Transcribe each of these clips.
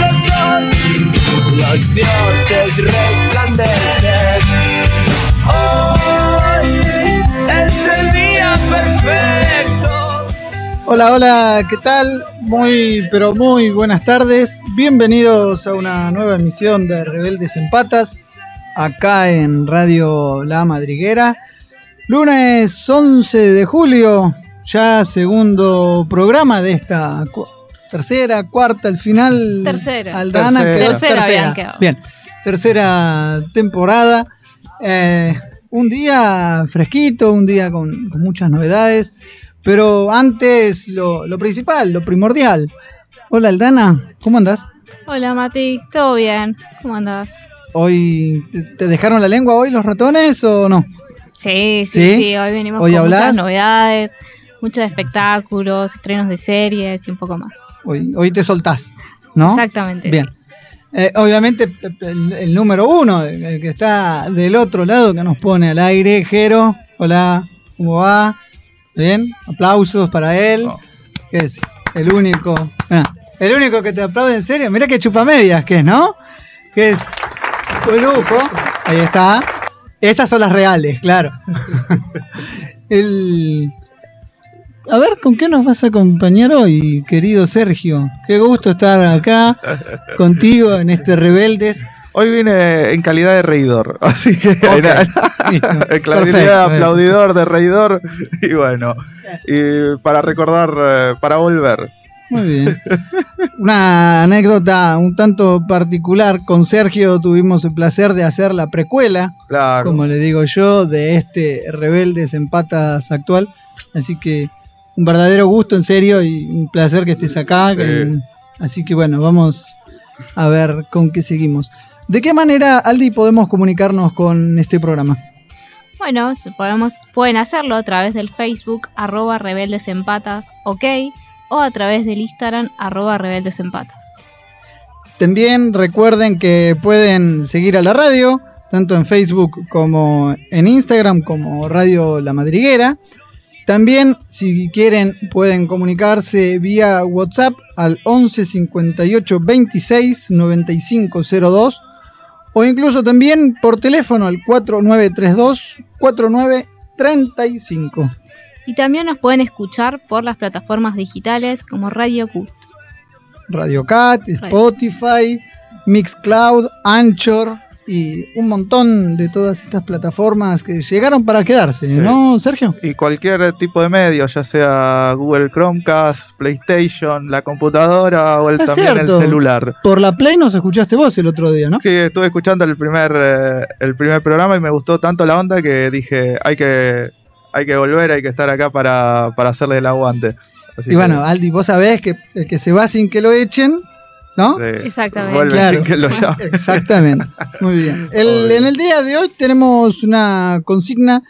los dos, los dioses resplandecen. Hola, hola, ¿qué tal? Muy, pero muy buenas tardes. Bienvenidos a una nueva emisión de Rebeldes en Patas, acá en Radio La Madriguera. Lunes 11 de julio, ya segundo programa de esta cu- tercera, cuarta, al final. Tercera. Aldana, Tercera. quedó- Tercera habían quedado. Bien, tercera temporada. Eh, un día fresquito, un día con, con muchas novedades. Pero antes, lo, lo principal, lo primordial. Hola Aldana, ¿cómo andás? Hola Mati, ¿todo bien? ¿Cómo andás? ¿Hoy te, te dejaron la lengua hoy los ratones o no? Sí, ¿Sí? sí, sí, hoy venimos ¿Hoy con hablás? muchas novedades, muchos espectáculos, estrenos de series y un poco más. Hoy, hoy te soltás, ¿no? Exactamente. Bien. Eh, obviamente el, el número uno, el que está del otro lado que nos pone al aire, Jero. Hola, ¿cómo va? Bien, aplausos para él, Oh. que es el único, ah, el único que te aplaude en serio. Mira que chupamedias que es, ¿no? Que es un lujo. Ahí está. Esas son las reales, claro. el, a ver, ¿con qué nos vas a acompañar hoy, querido Sergio? Qué gusto estar acá contigo en este Rebeldes. Hoy vine en calidad de reidor, así que Ok, listo, en calidad perfecto. de aplaudidor, de reidor, y bueno, y para recordar, eh, para volver. Muy bien. Una anécdota un tanto particular. Con Sergio tuvimos el placer de hacer la precuela, Claro. como le digo yo, de este Rebeldes en Patas actual. Así que un verdadero gusto, en serio, y un placer que estés acá. que- así que bueno, vamos a ver con qué seguimos. ¿De qué manera, Aldi, podemos comunicarnos con este programa? Bueno, podemos, pueden hacerlo a través del Facebook, arroba rebeldes en patas, ok, o a través del Instagram, arroba rebeldes en patas. También recuerden que pueden seguir a la radio, tanto en Facebook como en Instagram, como Radio La Madriguera. También, si quieren, pueden comunicarse vía WhatsApp al 11 58 26 95 02 o incluso también por teléfono al 4932 4935. Y también nos pueden escuchar por las plataformas digitales como Radio Q. Radio Cat, Spotify, Mixcloud, Anchor y un montón de todas estas plataformas que llegaron para quedarse, ¿no, Sergio? Y cualquier tipo de medio, ya sea Google Chromecast, PlayStation, la computadora o el, Es también cierto. el celular. Por la Play nos escuchaste vos el otro día, ¿no? Sí, estuve escuchando el primer, eh, el primer programa y me gustó tanto la onda que dije, hay que, hay que volver, hay que estar acá para, para hacerle el aguante. Así Y bueno, Aldi, vos sabés que el que se va sin que lo echen, ¿no? Exactamente. vuelve Claro. sin que lo llamen. Exactamente. Muy bien. El- en el día de hoy tenemos una consigna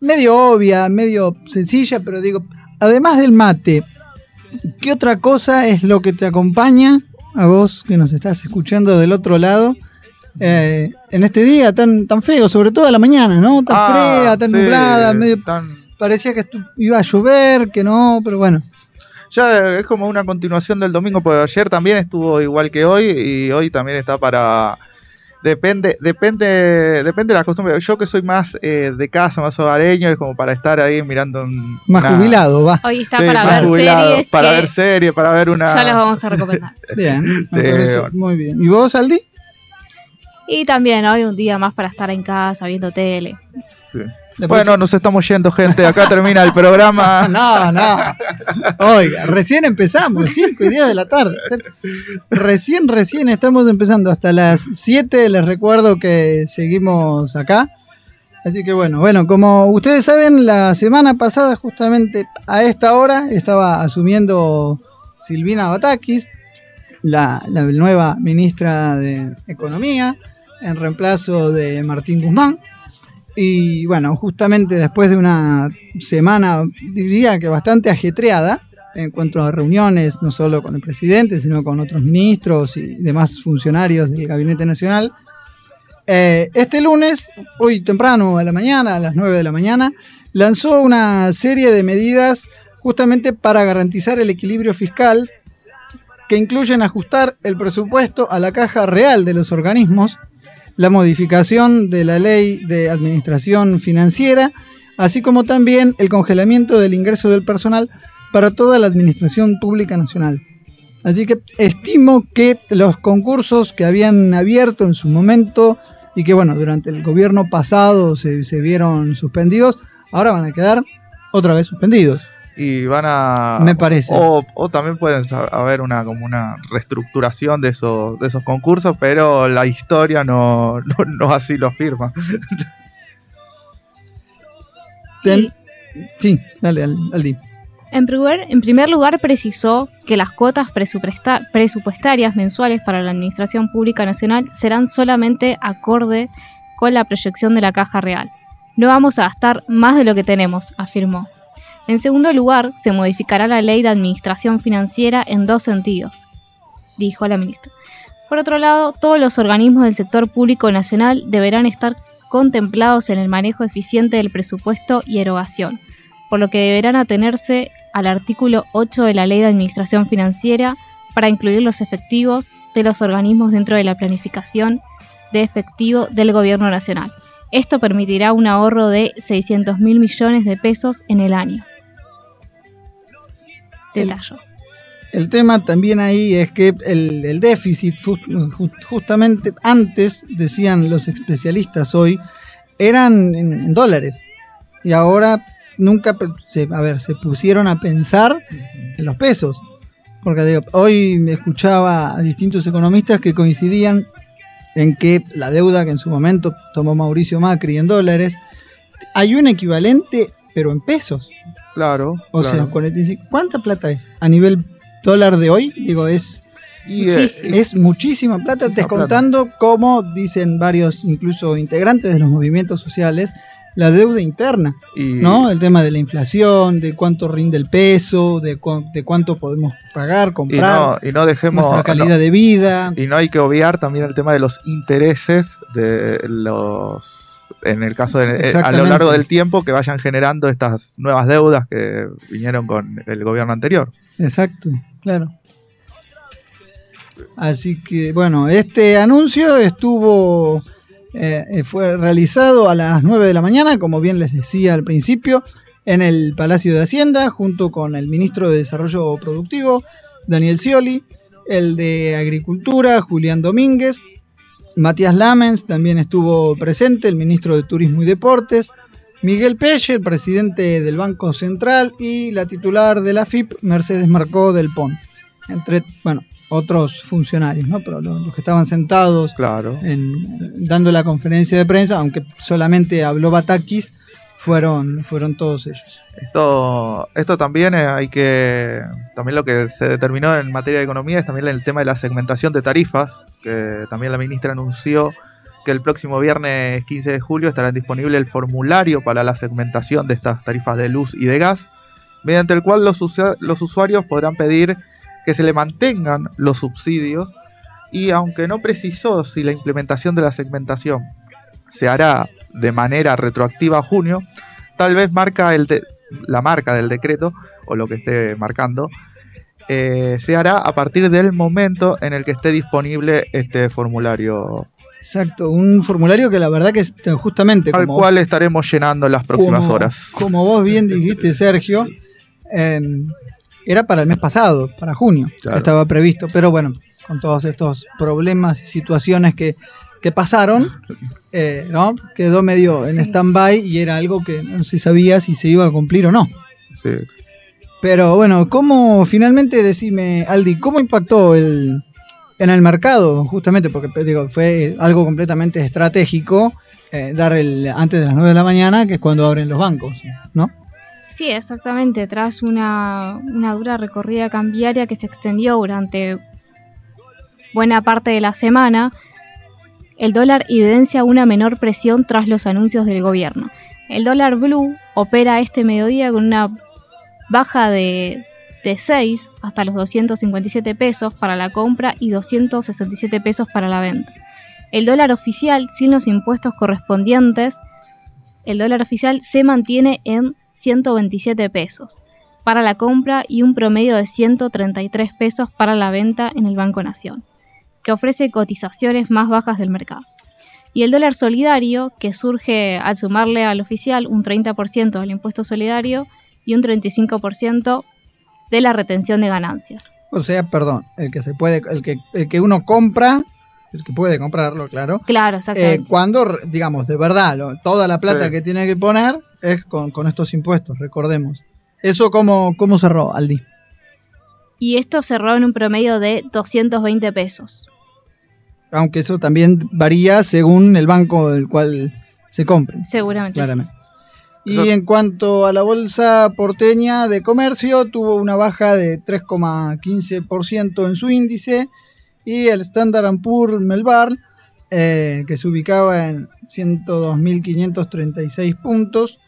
medio obvia, medio sencilla, pero digo, además del mate, ¿qué otra cosa es lo que te acompaña a vos que nos estás escuchando del otro lado? eh, en este día tan, tan feo, sobre todo a la mañana, ¿no? Tan Ah, fea, tan sí, nublada, medio, tan- parecía que iba a llover, que no, pero bueno. Ya es como una continuación del domingo, porque ayer también estuvo igual que hoy y hoy también está para... Depende, depende, depende de la costumbre. Yo que soy más eh, de casa, más hogareño, es como para estar ahí mirando un, Más una- jubilado, va. Hoy está Sí, para más ver jubilado, series para que ver series, para ver una. ya las vamos a recomendar. Bien, Sí, bueno. muy bien. ¿Y vos, Aldi? Y también hoy un día más para estar en casa viendo tele. Sí. Bueno, nos estamos yendo, gente. Acá termina el programa. No, no. Oiga, recién empezamos, 5 y 10 de la tarde. Recién, recién estamos empezando. Hasta las 7 les recuerdo que seguimos acá. Así que bueno, bueno, como ustedes saben, la semana pasada, justamente a esta hora, estaba asumiendo Silvina Batakis, la, la nueva ministra de Economía, en reemplazo de Martín Guzmán. Y bueno, justamente después de una semana, diría que bastante ajetreada, en cuanto a reuniones, no solo con el presidente, sino con otros ministros y demás funcionarios del Gabinete Nacional, eh, este lunes, hoy temprano a la mañana, a las 9 de la mañana, lanzó una serie de medidas justamente para garantizar el equilibrio fiscal que incluyen ajustar el presupuesto a la caja real de los organismos, la modificación de la ley de administración financiera, así como también el congelamiento del ingreso del personal para toda la administración pública nacional. Así que estimo que los concursos que habían abierto en su momento y que bueno, durante el gobierno pasado se, se vieron suspendidos, ahora van a quedar otra vez suspendidos. Y van a. Me parece. O, o también pueden haber una como una reestructuración de esos, de esos concursos, pero la historia no, no, no así lo afirma. Ten- sí, dale, Al- Aldi. En primer, en primer lugar, precisó que las cuotas presupuesta- presupuestarias mensuales para la Administración Pública Nacional serán solamente acorde con la proyección de la caja real. No vamos a gastar más de lo que tenemos, afirmó. En segundo lugar, se modificará la ley de administración financiera en dos sentidos, dijo la ministra. Por otro lado, todos los organismos del sector público nacional deberán estar contemplados en el manejo eficiente del presupuesto y erogación, por lo que deberán atenerse al artículo 8 de la Ley de Administración Financiera para incluir los efectivos de los organismos dentro de la planificación de efectivo del Gobierno Nacional. Esto permitirá un ahorro de 600 mil millones de pesos en el año. Detallo. El tema también ahí es que el, el déficit, justamente antes, decían los especialistas hoy, eran en, en dólares. Y ahora nunca, se, a ver, se pusieron a pensar en los pesos. Porque digo, hoy me escuchaba a distintos economistas que coincidían en que la deuda que en su momento tomó Mauricio Macri en dólares, hay un equivalente, pero en pesos. Claro. O claro. sea, 45. ¿Cuánta plata es? A nivel dólar de hoy, digo, es, Y, es muchísima plata, descontando, como dicen varios, incluso integrantes de los movimientos sociales, la deuda interna, y- ¿no? El tema de la inflación, de cuánto rinde el peso, de, cu- de cuánto podemos pagar, y comprar, no, y no dejemos. nuestra calidad no- de vida. y no hay que obviar también el tema de los intereses de los. En el caso de. eh, a lo largo del tiempo que vayan generando estas nuevas deudas que vinieron con el gobierno anterior. Exacto, claro. Así que, bueno, este anuncio estuvo, eh, eh, fue realizado a las 9 de la mañana, como bien les decía al principio, en el Palacio de Hacienda, junto con el ministro de Desarrollo Productivo, Daniel Scioli, el de Agricultura, Julián Domínguez, Matías Lamens también estuvo presente, el ministro de Turismo y Deportes, Miguel Pelle, el presidente del Banco Central, y la titular de la FIP, Mercedes Marcó del PON. Entre, bueno, otros funcionarios, ¿no? Pero los, los que estaban sentados Claro. en- dando la conferencia de prensa, aunque solamente habló Batakis, fueron, fueron todos ellos. Esto, esto también eh, hay que. También lo que se determinó en materia de economía es también el tema de la segmentación de tarifas, que también la ministra anunció que el próximo viernes 15 de julio estará disponible el formulario para la segmentación de estas tarifas de luz y de gas, mediante el cual los, los usuarios podrán pedir que se le mantengan los subsidios y aunque no precisó si la implementación de la segmentación se hará de manera retroactiva a junio, tal vez marca el de- la marca del decreto o lo que esté marcando eh, se hará a partir del momento en el que esté disponible este formulario Exacto, un formulario que la verdad que es justamente al cual estaremos llenando en las próximas como- horas. Como vos bien dijiste, Sergio, eh, era para el mes pasado, para junio, Claro. estaba previsto, pero bueno, con todos estos problemas y situaciones que, que pasaron, eh, ¿no? quedó medio en stand-by y era algo que no se sabía si se iba a cumplir o no. Sí. Pero bueno, ¿cómo finalmente, decime, Aldi, cómo impactó el, en el mercado? Justamente porque pues, digo, fue algo completamente estratégico eh, dar el antes de las 9 de la mañana, que es cuando abren los bancos, ¿no? Sí, exactamente. Tras una, una dura recorrida cambiaria que se extendió durante buena parte de la semana, el dólar evidencia una menor presión tras los anuncios del gobierno. El dólar blue opera este mediodía con una baja de, de 6 hasta los 257 pesos para la compra y 267 pesos para la venta. El dólar oficial, sin los impuestos correspondientes, el dólar oficial se mantiene en 127 pesos para la compra y un promedio de 133 pesos para la venta en el Banco Nación, que ofrece cotizaciones más bajas del mercado. Y el dólar solidario, que surge al sumarle al oficial un 30% del impuesto solidario y un 35% de la retención de ganancias. O sea, perdón, el que se puede, el que, el que uno compra, el que puede comprarlo, claro. Claro, eh, exactamente. cuando, digamos, de verdad, lo- toda la plata Sí. que tiene que poner es con, con estos impuestos, recordemos. ¿Eso cómo, cómo cerró, Aldi? Y esto cerró en un promedio de 220 pesos. Aunque eso también varía según el banco del cual se compren, Seguramente. sí. claramente. Y Eso- en cuanto a la bolsa porteña de comercio, tuvo una baja de 3,15% en su índice y el Standard Poor's Melbar, eh, que se ubicaba en 102.536 puntos,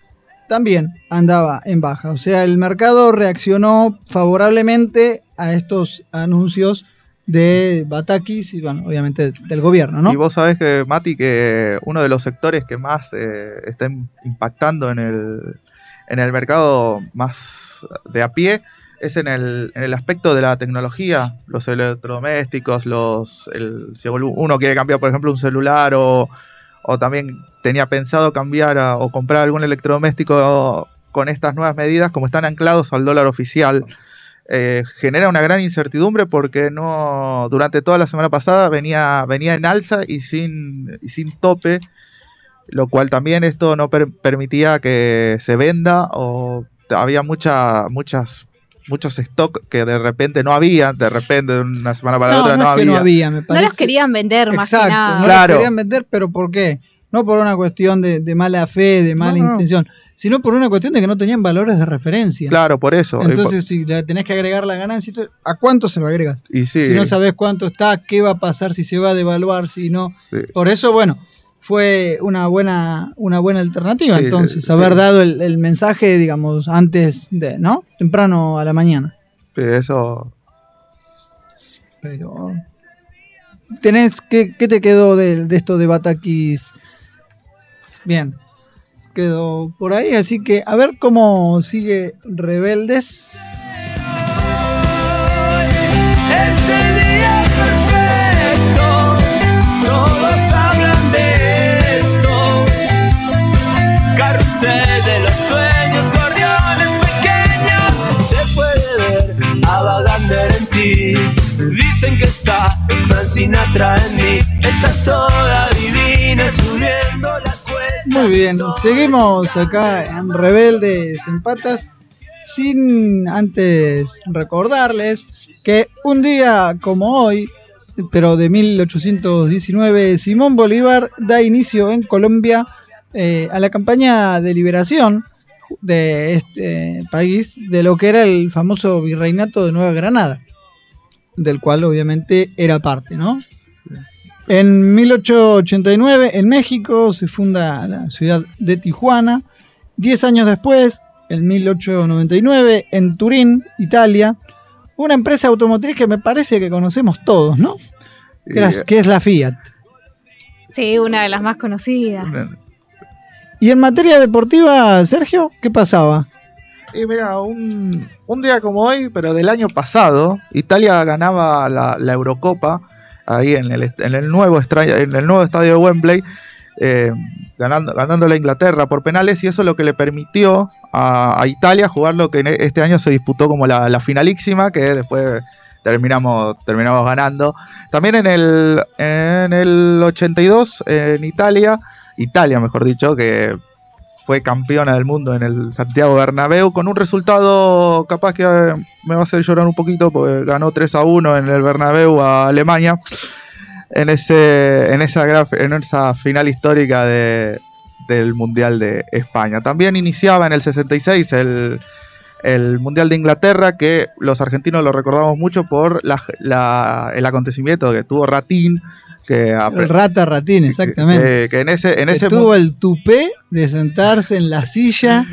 también andaba en baja. O sea, el mercado reaccionó favorablemente a estos anuncios de Batakis y, bueno, obviamente del gobierno, ¿no? Y vos sabés que, Mati, que uno de los sectores que más eh, está im- impactando en el, en el mercado más de a pie es en el, en el aspecto de la tecnología, los electrodomésticos, los, el, si uno quiere cambiar, por ejemplo, un celular o, o también tenía pensado cambiar o comprar algún electrodoméstico con estas nuevas medidas, como están anclados al dólar oficial, eh, genera una gran incertidumbre porque no durante toda la semana pasada venía, venía en alza y sin, y sin tope, lo cual también esto no per- permitía que se venda o había mucha, muchas muchos stock que de repente no había, de repente de una semana para la no, otra no no, es que había. no había, me No parece. los querían vender más que Exacto, nada. no Claro. los querían vender, pero ¿por qué? No por una cuestión de, de mala fe, de mala No, no. intención, sino por una cuestión de que no tenían valores de referencia. Claro, por eso. Entonces, si le tenés que agregar la ganancia, ¿a cuánto se lo agregas? y sí, Si no sabes cuánto está, qué va a pasar, si se va a devaluar, si no. sí. Por eso, bueno, fue una buena, una buena alternativa. Sí, entonces, sí, haber sí. dado el, el mensaje, digamos, antes de, ¿no? Temprano a la mañana. Sí, eso Pero. ¿Tenés, qué, qué te quedó de, de esto de Batakis? Bien. Quedó por ahí, así que a ver cómo sigue Rebeldes. Ese día perfecto, todos hablan de De los sueños, gorriones pequeños. Se puede ver a Vagander en ti. Dicen que está Frank Sinatra en mí. Estás toda divina subiendo la cuesta. Muy bien, seguimos acá en Rebeldes en Patas. Sin antes recordarles que un día como hoy, pero de 1819, Simón Bolívar da inicio en Colombia eh, a la campaña de liberación de este país de lo que era el famoso virreinato de Nueva Granada, del cual obviamente era parte, ¿no? En 1889 en México se funda la ciudad de Tijuana. Diez años después, en 1899, en Turín, Italia, una empresa automotriz que me parece que conocemos todos, ¿no? Que, que es la Fiat. Sí, una de las más conocidas. Y en materia deportiva, Sergio, ¿qué pasaba? Y mira, un, un día como hoy, pero del año pasado, Italia ganaba la, la Eurocopa ahí en el, en el nuevo en el nuevo estadio de Wembley, eh, ganando, ganándole a Inglaterra por penales, y eso es lo que le permitió a, Italia jugar lo que e- este año se disputó como la, la finalísima, que después terminamos, terminamos ganando. También en el, en el 82, en Italia, Italia mejor dicho, que fue campeona del mundo en el Santiago Bernabéu con un resultado capaz que eh, me va a hacer llorar un poquito porque ganó 3 a 1 en el Bernabéu a Alemania. en, ese, en, esa, en esa final histórica de- del Mundial de España. También iniciaba en el 66 el, el Mundial de Inglaterra, que los argentinos lo recordamos mucho por el acontecimiento que tuvo Ratín, que, El rata ratín, exactamente. que- que en ese, en que ese tuvo el tupé de sentarse en la silla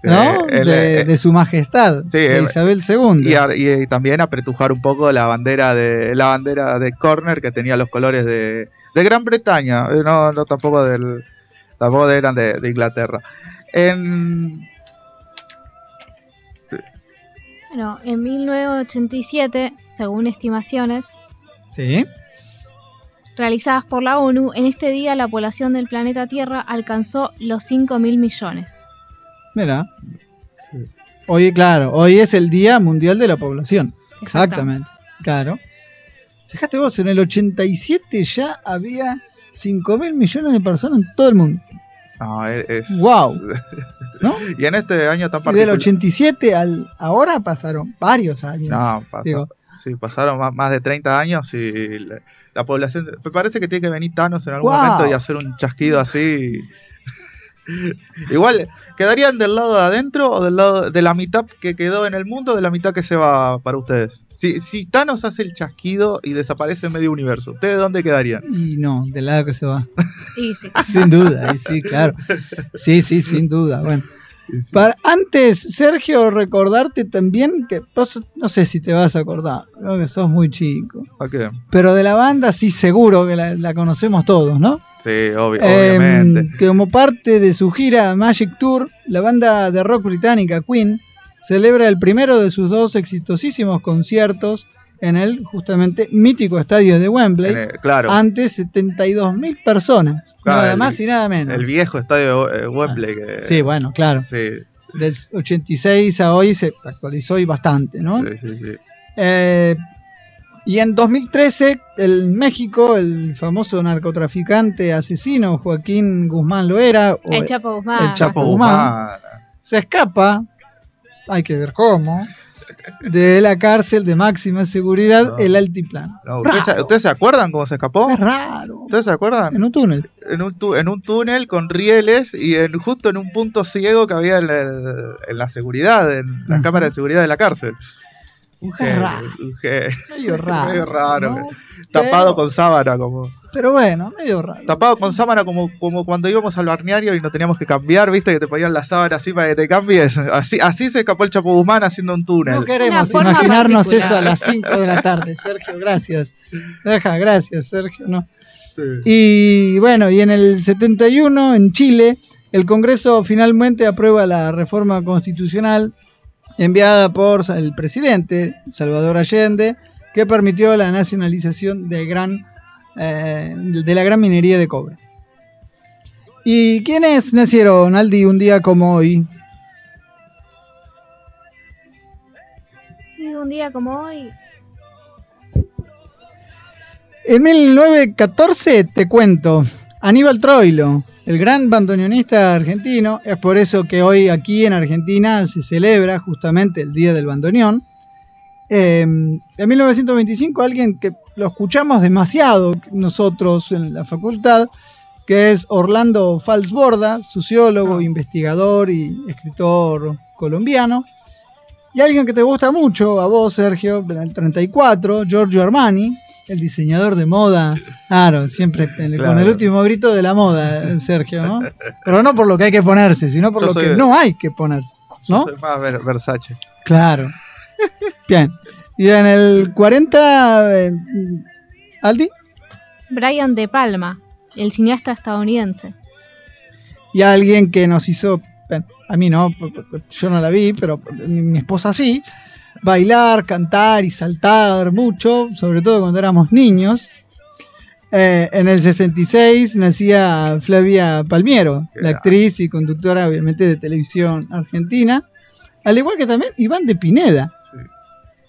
Sí, ¿no? el- de, eh, de su majestad, sí, de eh, Isabel II. y, a- y- y también apretujar un poco la bandera de la bandera de Corner que tenía los colores de, de Gran Bretaña, eh, no, no tampoco del tampoco eran de, de Inglaterra. En, Bueno, en 1987, según estimaciones Sí. Realizadas por la ONU, en este día la población del planeta Tierra alcanzó los 5 mil millones. Mira. Hoy, claro, hoy es el Día Mundial de la Población. Exactamente. Claro. Fíjate vos, en el 87 ya había 5 mil millones de personas en todo el mundo. no, es- Wow. ¿No? Y en este año tan Y del particular. 87 al ahora pasaron varios años. No, pasó- Digo. Sí, pasaron más, más de 30 años y la, la población. Me parece que tiene que venir Thanos en algún Wow. momento y hacer un chasquido así. Igual, ¿quedarían del lado de adentro o del lado de la mitad que quedó en el mundo o de la mitad que se va para ustedes? Si, si Thanos hace el chasquido y desaparece en medio universo, ¿ustedes dónde quedarían? Y no, del lado que se va. Y sí. Sin duda, y sí, claro. Sí, sí, sin duda. Bueno. Para, antes, Sergio, recordarte también que vos no sé si te vas a acordar, creo que sos muy chico. ¿A qué? Pero de la banda sí seguro que la, la conocemos todos, ¿no? Sí, obvi- Eh, obviamente. que como parte de su gira Magic Tour, la banda de rock británica Queen celebra el primero de sus dos exitosísimos conciertos en el justamente mítico estadio de Wembley el- claro, ante 72 mil personas, Claro, nada el- más y nada menos. el viejo estadio de eh, Wembley. Que, Sí, bueno, claro. sí, Del 86 a hoy se actualizó y bastante, ¿no? sí, sí, sí. Eh, y en 2013, en México, el famoso narcotraficante asesino Joaquín Guzmán Loera o- El Chapo Guzmán. El Chapo Chapo Guzmán. Guzmán. se escapa, hay que ver cómo, de la cárcel de máxima seguridad, No. el altiplano. No, ¿ustedes, se- ustedes se acuerdan cómo se escapó? Es raro. ¿Ustedes se acuerdan? En un túnel. en un, tu- en un túnel con rieles y en, justo en un punto ciego que había en, la seguridad, en la cámara de seguridad de la cárcel. Un raro. un. Medio raro. Medio raro. ¿no? Tapado Pero- con sábana, como. Pero bueno, medio raro. Tapado con sábana como, como cuando íbamos al balneario y no teníamos que cambiar, viste, que te ponían la sábana así para que te cambies. Así, así se escapó el Chapo Guzmán haciendo un túnel. No queremos imaginarnos particular. eso a las 5 de la tarde, Sergio, gracias. Deja, gracias, Sergio. No. Sí. Y bueno, y en el 71, en Chile, el Congreso finalmente aprueba la reforma constitucional enviada por el presidente Salvador Allende, que permitió la nacionalización de, gran, eh, de la gran minería de cobre. ¿Y quiénes nacieron, Aldi, un día como hoy? Sí, un día como hoy. En 1914, te cuento, Aníbal Troilo, el gran bandoneonista argentino, es por eso que hoy aquí en Argentina se celebra justamente el Día del Bandoneón. Eh, en 1925, alguien que lo escuchamos demasiado nosotros en la facultad, que es Orlando Falsborda, sociólogo, investigador y escritor colombiano. Y alguien que te gusta mucho, a vos, Sergio, en el 34, Giorgio Armani, el diseñador de moda. Claro, siempre con el último grito de la moda, Sergio, ¿no? Pero no por lo que hay que ponerse, sino por Yo lo que no hay que ponerse, Yo ¿no? soy más Ver- Versace. Claro. Bien. Y en el 40, eh, Aldi, Brian De Palma, el cineasta estadounidense. y alguien que nos hizo, a mí no, yo no la vi, pero mi, mi esposa sí, bailar, cantar y saltar mucho, sobre todo cuando éramos niños. Eh, en el 66 nacía Flavia Palmiero, la actriz y conductora obviamente de televisión argentina, al igual que también Iván de Pineda.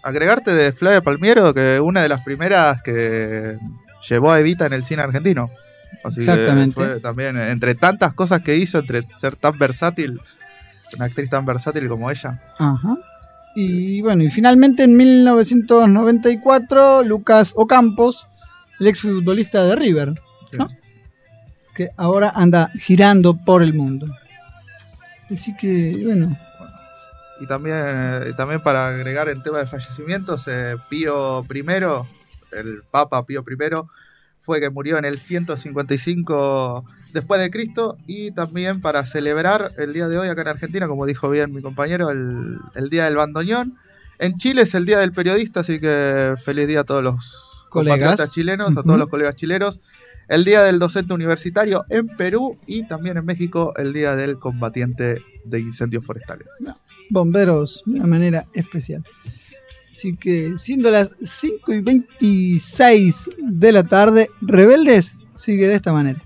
Agregarte de Flavia Palmiero, que una de las primeras que llevó a Evita en el cine argentino. Así que Exactamente. fue también, entre tantas cosas que hizo, entre ser tan versátil, una actriz tan versátil como ella. Ajá. Y bueno, y finalmente en 1994 Lucas Ocampos, el exfutbolista de River, ¿no? que ahora anda girando por el mundo. Así que, bueno, Y también, eh, también para agregar en tema de fallecimientos, eh, Pío I, el Papa Pío I, fue que murió en el 155 después de Cristo y también para celebrar el día de hoy acá en Argentina, como dijo bien mi compañero, el, el Día del Bandoneón. En Chile es el Día del Periodista, así que feliz día a todos los Colegas. chilenos, a todos los colegas chilenos. El Día del Docente Universitario en Perú y también en México el Día del Combatiente de Incendios Forestales. bomberos de una manera especial. Así que, siendo las 5 y 26 de la tarde, Rebeldes sigue de esta manera.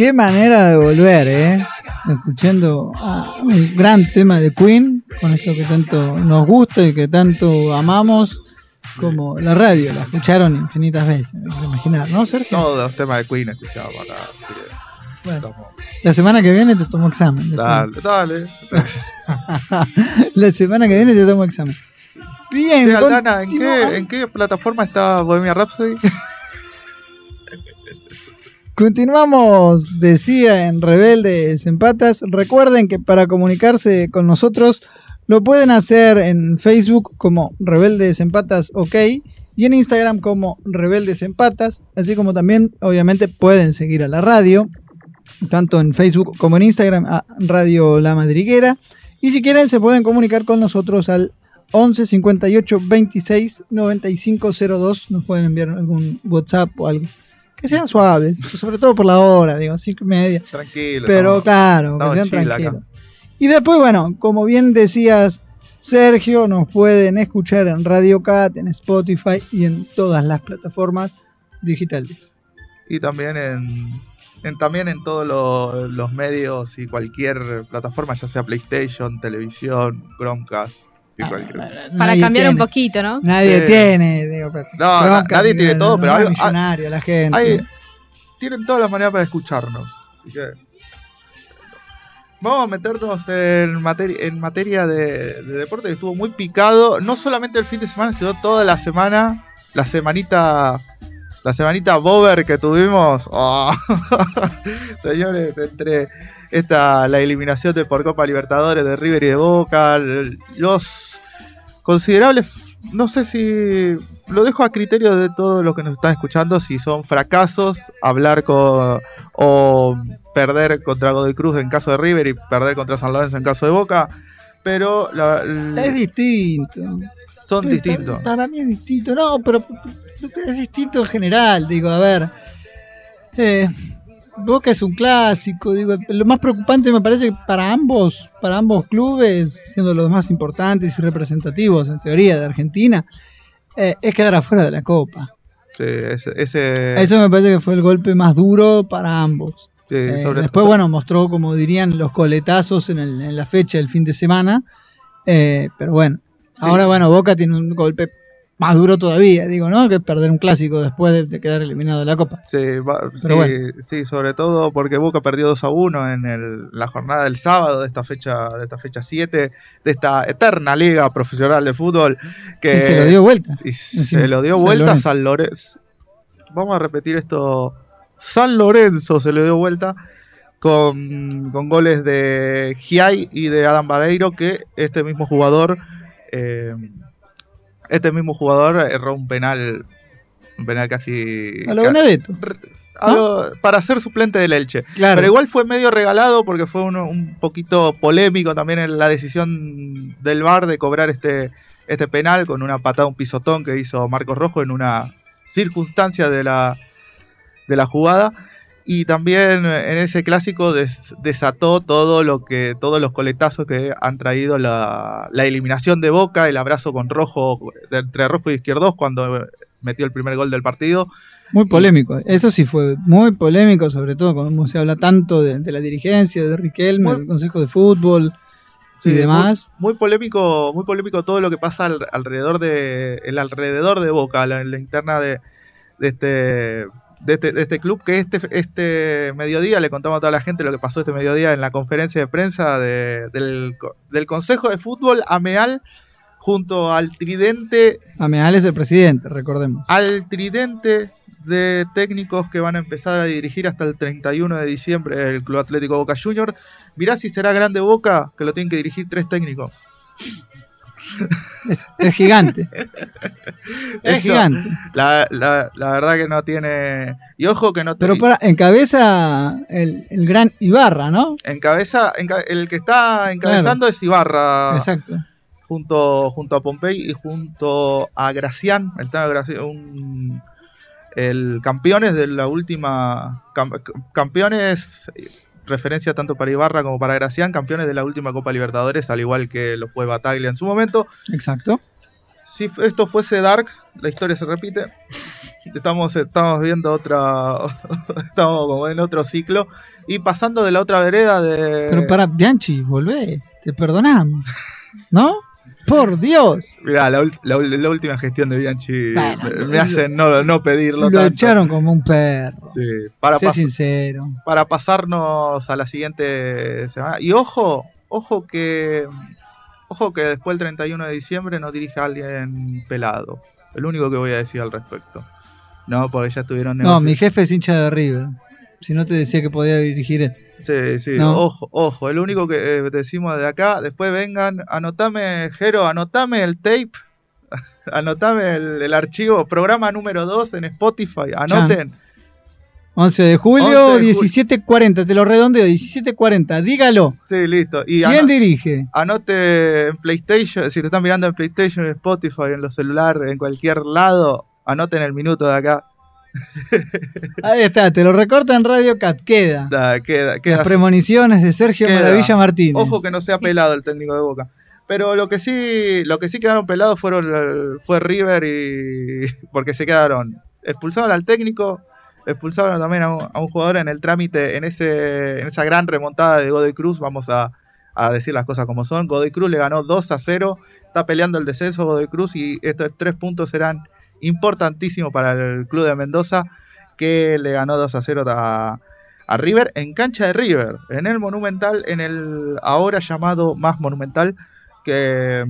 Qué manera de volver, ¿eh? Escuchando un gran tema de Queen, con esto que tanto nos gusta y que tanto amamos, como la radio, la escucharon infinitas veces, imaginar, ¿no, Sergio? Todos los temas de Queen escuchábamos acá. Así que Bueno, la semana que viene te tomo examen. Dale, dale. La semana que viene te tomo examen. Bien, Che, Aldana, ¿en qué, ¿en qué plataforma está Bohemia Rhapsody? Continuamos, decía en Rebeldes en Patas. Recuerden que para comunicarse con nosotros lo pueden hacer en Facebook como Rebeldes en Patas OK y en Instagram como Rebeldes en Patas, así como también obviamente pueden seguir a la radio, tanto en Facebook como en Instagram a Radio La Madriguera. Y si quieren se pueden comunicar con nosotros al 11 58 26 95 02. Nos pueden enviar algún WhatsApp o algo. Que sean suaves, sobre todo por la hora, digo, cinco y media. Tranquilo. Pero claro, que sean acá. tranquilos. Y después, bueno, como bien decías, Sergio, nos pueden escuchar en Radio Cat, en Spotify y en todas las plataformas digitales. y también en, en- también en todos lo- los medios y cualquier plataforma, ya sea PlayStation, televisión, Chromecast y cualquier. Para cambiar un poquito, ¿no? Nadie Sí. tiene, digo, pero- No, na- nadie tiene todo, pero es algo- millonario la gente. Hay- tienen todas las maneras para escucharnos. Así que vamos a meternos en materia, en materia de, de deporte que estuvo muy picado, no solamente el fin de semana, sino toda la semana, la semanita, la semanita Bober que tuvimos. Oh. Señores, entre esta la eliminación de por Copa Libertadores de River y de Boca, los considerables, no sé si lo dejo a criterio de todos los que nos están escuchando si son fracasos, hablar con o perder contra Godoy Cruz en caso de River y perder contra San Lorenzo en caso de Boca, pero la- Es distinto. son distintos. Para mí es distinto, no, pero es distinto en general, digo, a ver. Eh, Boca es un clásico, digo, lo más preocupante me parece que para ambos, para ambos clubes, siendo los más importantes y representativos en teoría de Argentina, eh, es quedar afuera de la Copa. Sí, ese, ese- Eso me parece que fue el golpe más duro para ambos. sí, Eh, sobre- después, bueno, mostró, como dirían, los coletazos en, el- en la fecha del fin de semana. Eh, pero bueno, Sí. ahora, bueno, Boca tiene un golpe más duro todavía, digo, ¿no? Que perder un clásico después de, de quedar eliminado de la Copa. Sí, va- sí, bueno. sí, sobre todo porque Boca perdió 2 a 1 en el- la jornada del sábado de esta fecha de esta fecha 7 de esta eterna liga profesional de fútbol que y se lo dio vuelta. y encima, se lo dio vuelta a. San Lorenzo. Vamos a repetir esto. San Lorenzo se le dio vuelta con, con goles de Giai y de Adam Bareiro que este mismo jugador eh, este mismo jugador erró un penal un penal casi A lo Benedetto. a lo- para ser suplente del Elche. Claro. Pero igual fue medio regalado porque fue un, un poquito polémico también en la decisión del VAR de cobrar este, este penal con una patada, un pisotón que hizo Marcos Rojo en una circunstancia de la, de la jugada. Y también en ese clásico des- desató todo lo que, todos los coletazos que han traído la, la eliminación de Boca, el abrazo con Rojo, entre Rojo y Izquierdos cuando metió el primer gol del partido. Muy polémico. Eso sí fue muy polémico, sobre todo como se habla tanto de, de la dirigencia, de Riquelme, Muy- del Consejo de Fútbol Sí, y demás. Muy, muy polémico, muy polémico todo lo que pasa al- alrededor de el alrededor de Boca, la, la interna de, de este de este, de este club que este, este mediodía le contamos a toda la gente lo que pasó este mediodía en la conferencia de prensa de- del, del Consejo de Fútbol AMEAL junto al tridente Ameal es el presidente, recordemos. al tridente de técnicos que van a empezar a dirigir hasta el 31 de diciembre el Club Atlético Boca Junior. Mirá si será grande Boca, que lo tienen que dirigir tres técnicos. Es, es gigante. es Eso. gigante. La, la- la verdad que no tiene. Y ojo que no Pero tiene. para, encabeza el, el gran Ibarra, ¿no? Encabeza, enca- el que está encabezando es Ibarra Exacto. junto, junto a Pompey y junto a Gracián, el, un- el campeones de la última. cam- campeones, referencia tanto para Ibarra como para Gracián, campeones de la última Copa Libertadores, al igual que lo fue Bataglia en su momento. Exacto. Si esto fuese Dark, la historia se repite. Estamos, estamos viendo otra. estamos como en otro ciclo. Y pasando de la otra vereda de. Pero para Bianchi, volvé. Te perdonamos. ¿No? Por Dios. Mirá, la, última gestión de Bianchi Bueno, me- me hace no, no pedirlo Lo tanto. echaron como un perro. Sí, para, sé sincero. para pasarnos a la siguiente semana. Y ojo, ojo que. Ojo que después del 31 de diciembre no dirija a alguien pelado. El único que voy a decir al respecto. No, porque ya estuvieron No, mi jefe es hincha de River. Si no te decía que podía dirigir él. Sí, sí, No. ojo, ojo. El único que eh, decimos de acá, después vengan, anotame, Jero, anotame el tape, anotame el, el archivo, programa número 2 en Spotify, anoten. 11 de julio, 11 de ju- 17.40. Te lo redondeo, 17.40. Dígalo. Sí, listo. Y ¿Quién dirige? anote en PlayStation, si te están mirando en PlayStation, en Spotify, en los celulares, en cualquier lado, anoten el minuto de acá. Ahí está, te lo recorta en Radio Cat. Queda. Da, queda, queda Las premoniciones de Sergio Queda. Maravilla Martínez. Ojo que no sea pelado el técnico de Boca. Pero lo que sí, lo que sí quedaron pelados fueron fue River y porque se quedaron expulsaron al técnico, expulsaron también a un, a un jugador en el trámite en ese en esa gran remontada de Godoy Cruz, vamos a, a decir las cosas como son. Godoy Cruz le ganó 2 a 0, está peleando el descenso Godoy Cruz y estos tres puntos serán importantísimos para el club de Mendoza que le ganó 2 a 0 a, a River en cancha de River, en el Monumental, en el ahora llamado más Monumental que,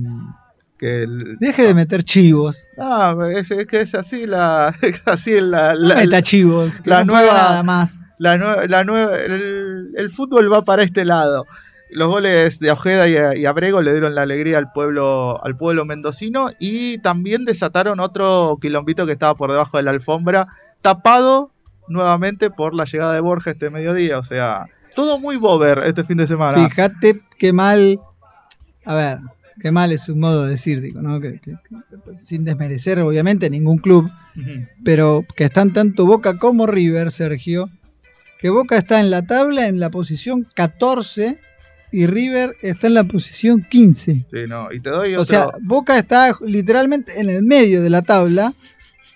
que el- Deje de meter chivos. Ah, es, es que es así la es así la, No la, meta chivos. que la no nueva- nada más. la nue- la nueva el, el fútbol va para este lado. Los goles de Ojeda y, y Abrego le dieron la alegría al pueblo al pueblo mendocino y también desataron otro quilombito que estaba por debajo de la alfombra, tapado nuevamente por la llegada de Borja este mediodía, o sea, todo muy bober este fin de semana. Fíjate qué mal. A ver, qué mal es un modo de decir, digo, ¿no? Que- que- que- sin desmerecer, obviamente, ningún club, pero que están tanto Boca como River, Sergio, que Boca está en la tabla en la posición 14 y River está en la posición 15. Sí, no, y te doy O otro sea, Boca está literalmente en el medio de la tabla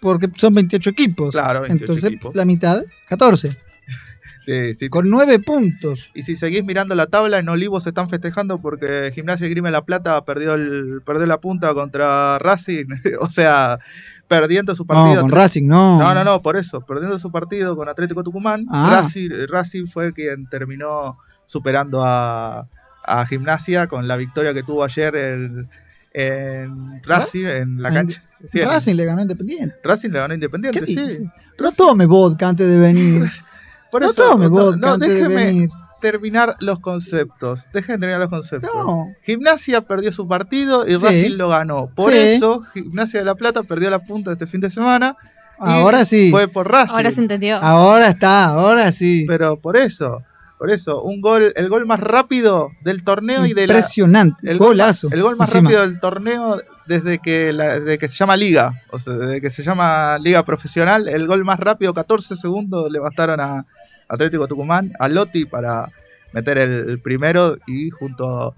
porque son 28 equipos. Claro, 28 Entonces, equipos. la mitad, 14, sí, sí, con 9 puntos. Y si seguís mirando la tabla, en Olivos se están festejando porque Gimnasia de la Plata perdió, el, perdió la punta contra Racing. o sea, perdiendo su partido. No, con Racing no. No, no, no, por eso. Perdiendo su partido con Atlético Tucumán. Ah. Racing, Racing fue quien terminó superando a, a Gimnasia con la victoria que tuvo ayer el- en Racing, en la En- cancha. Sí, en- Racing le ganó Independiente. Racing le ganó a ¿Qué Independiente, sí. dices? No tome vodka antes de venir. Por no eso, tome no, vodka no, antes de déjeme venir. terminar los conceptos. Dejen terminar los conceptos. No. Gimnasia perdió su partido y Sí. Racing lo ganó. Por Sí. eso, Gimnasia de la Plata perdió la punta este fin de semana. y Ahora sí. Fue por Racing. Ahora se entendió. Ahora está, ahora sí. Pero por eso, por eso, un gol, el gol más rápido del torneo y de la. Impresionante. el gol golazo. El gol más Encima. rápido del torneo desde que, la- desde que se llama Liga. O sea, desde que se llama Liga Profesional. El gol más rápido, 14 segundos, le bastaron a Atlético Tucumán, a Lotti para meter el, el primero y junto,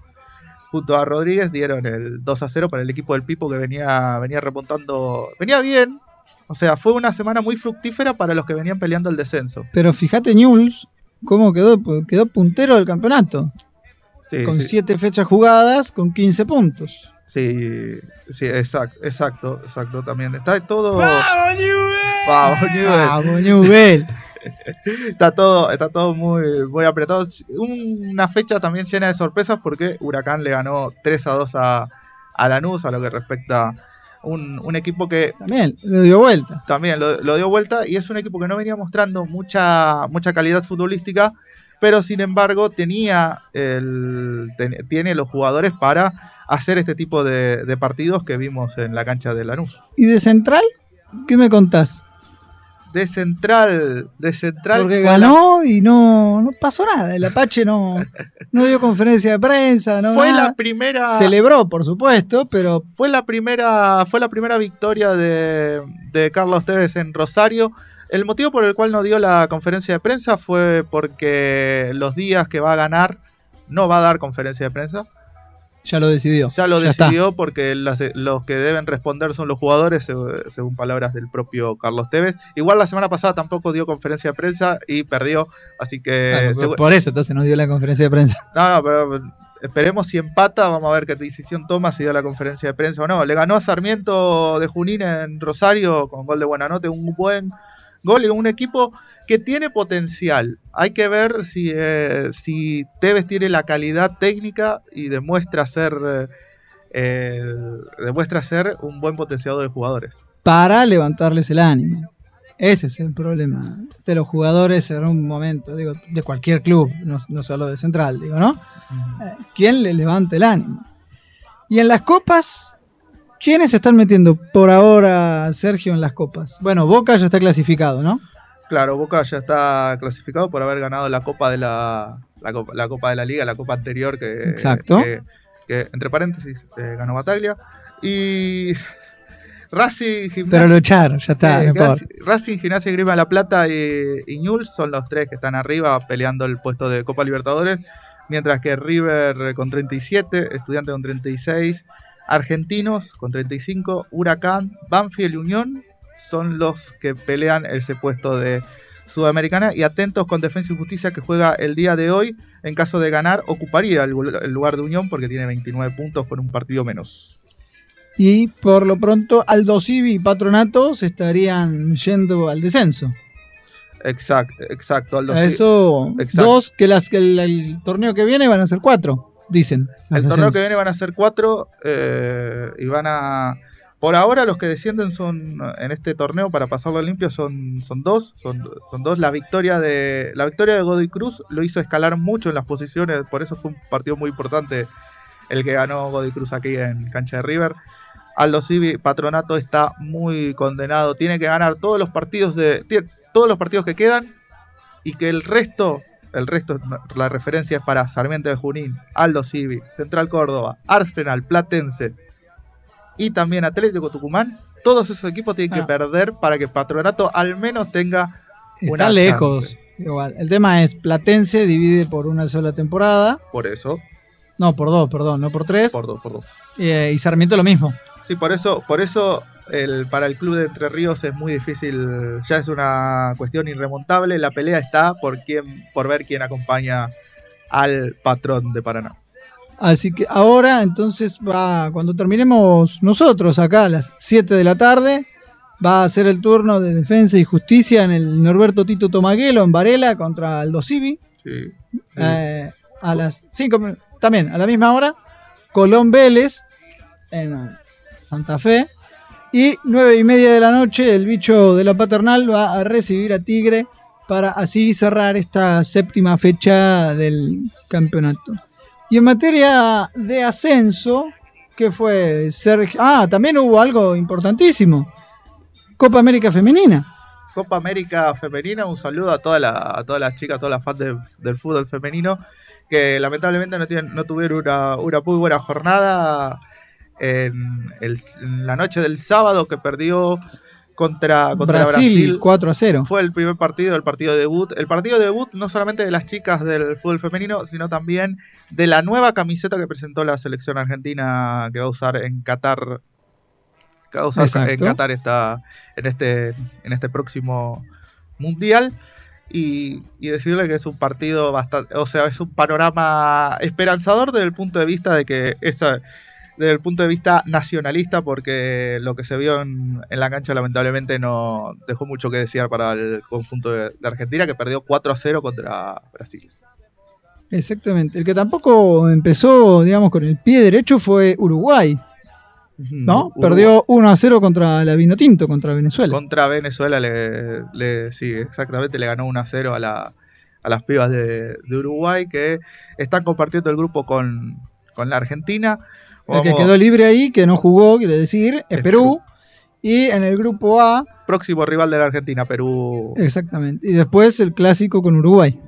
junto a Rodríguez dieron el 2 a 0 para el equipo del Pipo que venía, venía repuntando. Venía bien. O sea, fue una semana muy fructífera para los que venían peleando el descenso. Pero fíjate, Newell's, cómo quedó, quedó puntero del campeonato. Sí, con sí. 7 fechas jugadas, con 15 puntos. Sí, sí, exacto, exacto, exacto también. Está todo. ¡Vamos, Newell! Vamos, Newell. Vamos, Newell. Está todo, está todo muy, muy apretado. Una fecha también llena de sorpresas porque Huracán le ganó 3 a 2 a, a Lanús, a lo que respecta un, un equipo que También, le dio vuelta. también lo, lo dio vuelta y es un equipo que no venía mostrando mucha, mucha calidad futbolística, pero sin embargo tenía el, ten- tiene los jugadores para hacer este tipo de, de partidos que vimos en la cancha de Lanús. ¿Y de central? ¿Qué me contás? De central, de central Porque la- ganó y no, no pasó nada. El Apache no, no dio conferencia de prensa, no fue nada. la primera Celebró, por supuesto, pero fue la primera fue la primera victoria de, de Carlos Tevez en Rosario. El motivo por el cual no dio la conferencia de prensa fue porque los días que va a ganar no va a dar conferencia de prensa. Ya lo decidió. Ya lo decidió porque las- los que deben responder son los jugadores, se- según palabras del propio Carlos Tevez. Igual la semana pasada tampoco dio conferencia de prensa y perdió, así que Claro, segu- por eso entonces no dio la conferencia de prensa. no, no, pero esperemos si empata, vamos a ver qué decisión toma, si da la conferencia de prensa o no. Le ganó a Sarmiento de Junín en Rosario con gol de Buenanote, un buen gol y un equipo que tiene potencial. Hay que ver si, eh, si Tevez tiene la calidad técnica y demuestra ser, eh, el- demuestra ser un buen potenciador de jugadores. Para levantarles el ánimo. Ese es el problema de los jugadores en un momento, digo, de cualquier club, no, no solo de Central, digo, ¿no? Eh, ¿Quién le levanta el ánimo? Y en las copas, ¿quiénes están metiendo por ahora, Sergio, en las copas? Bueno, Boca ya está clasificado, ¿no? Claro, Boca ya está clasificado por haber ganado la Copa de la, la, Copa, la Copa de la Liga, la Copa anterior que, Exacto. que, que, entre paréntesis, eh, ganó Bataglia. Y Racing, Pero Gimnasia, lo echaron, ya está. Racing, Racing, Gimnasia y Grima la Plata y, y Newell's son los tres que están arriba peleando el puesto de Copa Libertadores, mientras que River con 37, Estudiantes con 36, Argentinos con 35, Huracán, Banfield y Unión son los que pelean ese puesto de Sudamericana y atentos con Defensa y Justicia que juega el día de hoy. En caso de ganar, ocuparía el, el lugar de Unión porque tiene 29 puntos con un partido menos. Y por lo pronto, Aldo Civi y Patronato se estarían yendo al descenso. Exacto, exacto. Aldo eso, exacto. dos, que, las, que el, el torneo que viene van a ser cuatro, dicen. El torneo que viene van a ser cuatro eh, y van a... Por ahora los que descienden son en este torneo para pasarlo limpio son, son dos, son, son dos. La victoria de la victoria de Godoy Cruz lo hizo escalar mucho en las posiciones, por eso fue un partido muy importante el que ganó Godoy Cruz aquí en cancha de River. Aldo Civi Patronato está muy condenado, tiene que ganar todos los partidos de todos los partidos que quedan y que el resto el resto, la referencia es para Sarmiento de Junín, Aldo Civi, Central Córdoba, Arsenal, Platense y también Atlético Tucumán. Todos esos equipos tienen que Ah. perder para que Patronato al menos tenga una Está lejos. chance. Igual. El tema es Platense divide por una sola temporada. Por eso, No, por dos, perdón, no por tres. por dos, por dos. Eh, y Sarmiento lo mismo. Sí, por eso, por eso el, para el club de Entre Ríos es muy difícil, ya es una cuestión irremontable. La pelea está por quién, por ver quién acompaña al patrón de Paraná. Así que ahora, entonces, va cuando terminemos nosotros acá a las 7 de la tarde, va a ser el turno de defensa y justicia en el Norberto Tito Tomaguelo en Varela contra Aldo Civi. Sí. Eh, a las 5 también a la misma hora Colón Vélez en Santa Fe y nueve y media de la noche el bicho de la paternal va a recibir a Tigre para así cerrar esta séptima fecha del campeonato. Y en materia de ascenso que fue Sergio ah también hubo algo importantísimo. Copa América Femenina. Copa América Femenina, un saludo a, toda la- todas las chicas, a todas las fans de- del fútbol femenino, que lamentablemente no, tienen- no tuvieron una, una muy buena jornada en, el- en la noche del sábado que perdió contra, contra Brasil, Brasil. 4 a 0 Fue el primer partido, el partido de debut. El partido de debut no solamente de las chicas del fútbol femenino, sino también de la nueva camiseta que presentó la selección argentina que va a usar en Qatar. Que va a usar en. Qatar esta, en, este, en este próximo mundial. Y, y decirle que es un partido bastante. O sea, es un panorama esperanzador desde el punto de vista de que esa desde el punto de vista nacionalista, porque lo que se vio en, en la cancha lamentablemente no dejó mucho que desear para el conjunto de, de Argentina, que perdió 4 a 0 contra Brasil. Exactamente. El que tampoco empezó, digamos, con el pie derecho fue Uruguay, ¿no? Uruguay Perdió 1 a 0 contra la Vinotinto, contra Venezuela. Contra Venezuela, le, le- sí, exactamente, le ganó 1 a 0 a, la, a las pibas de, de Uruguay, que están compartiendo el grupo con, con la Argentina. El que quedó libre ahí, que no jugó, quiere decir, es Es Perú. Y en el grupo A, próximo rival de la Argentina, Perú. exactamente. Y después el clásico con Uruguay.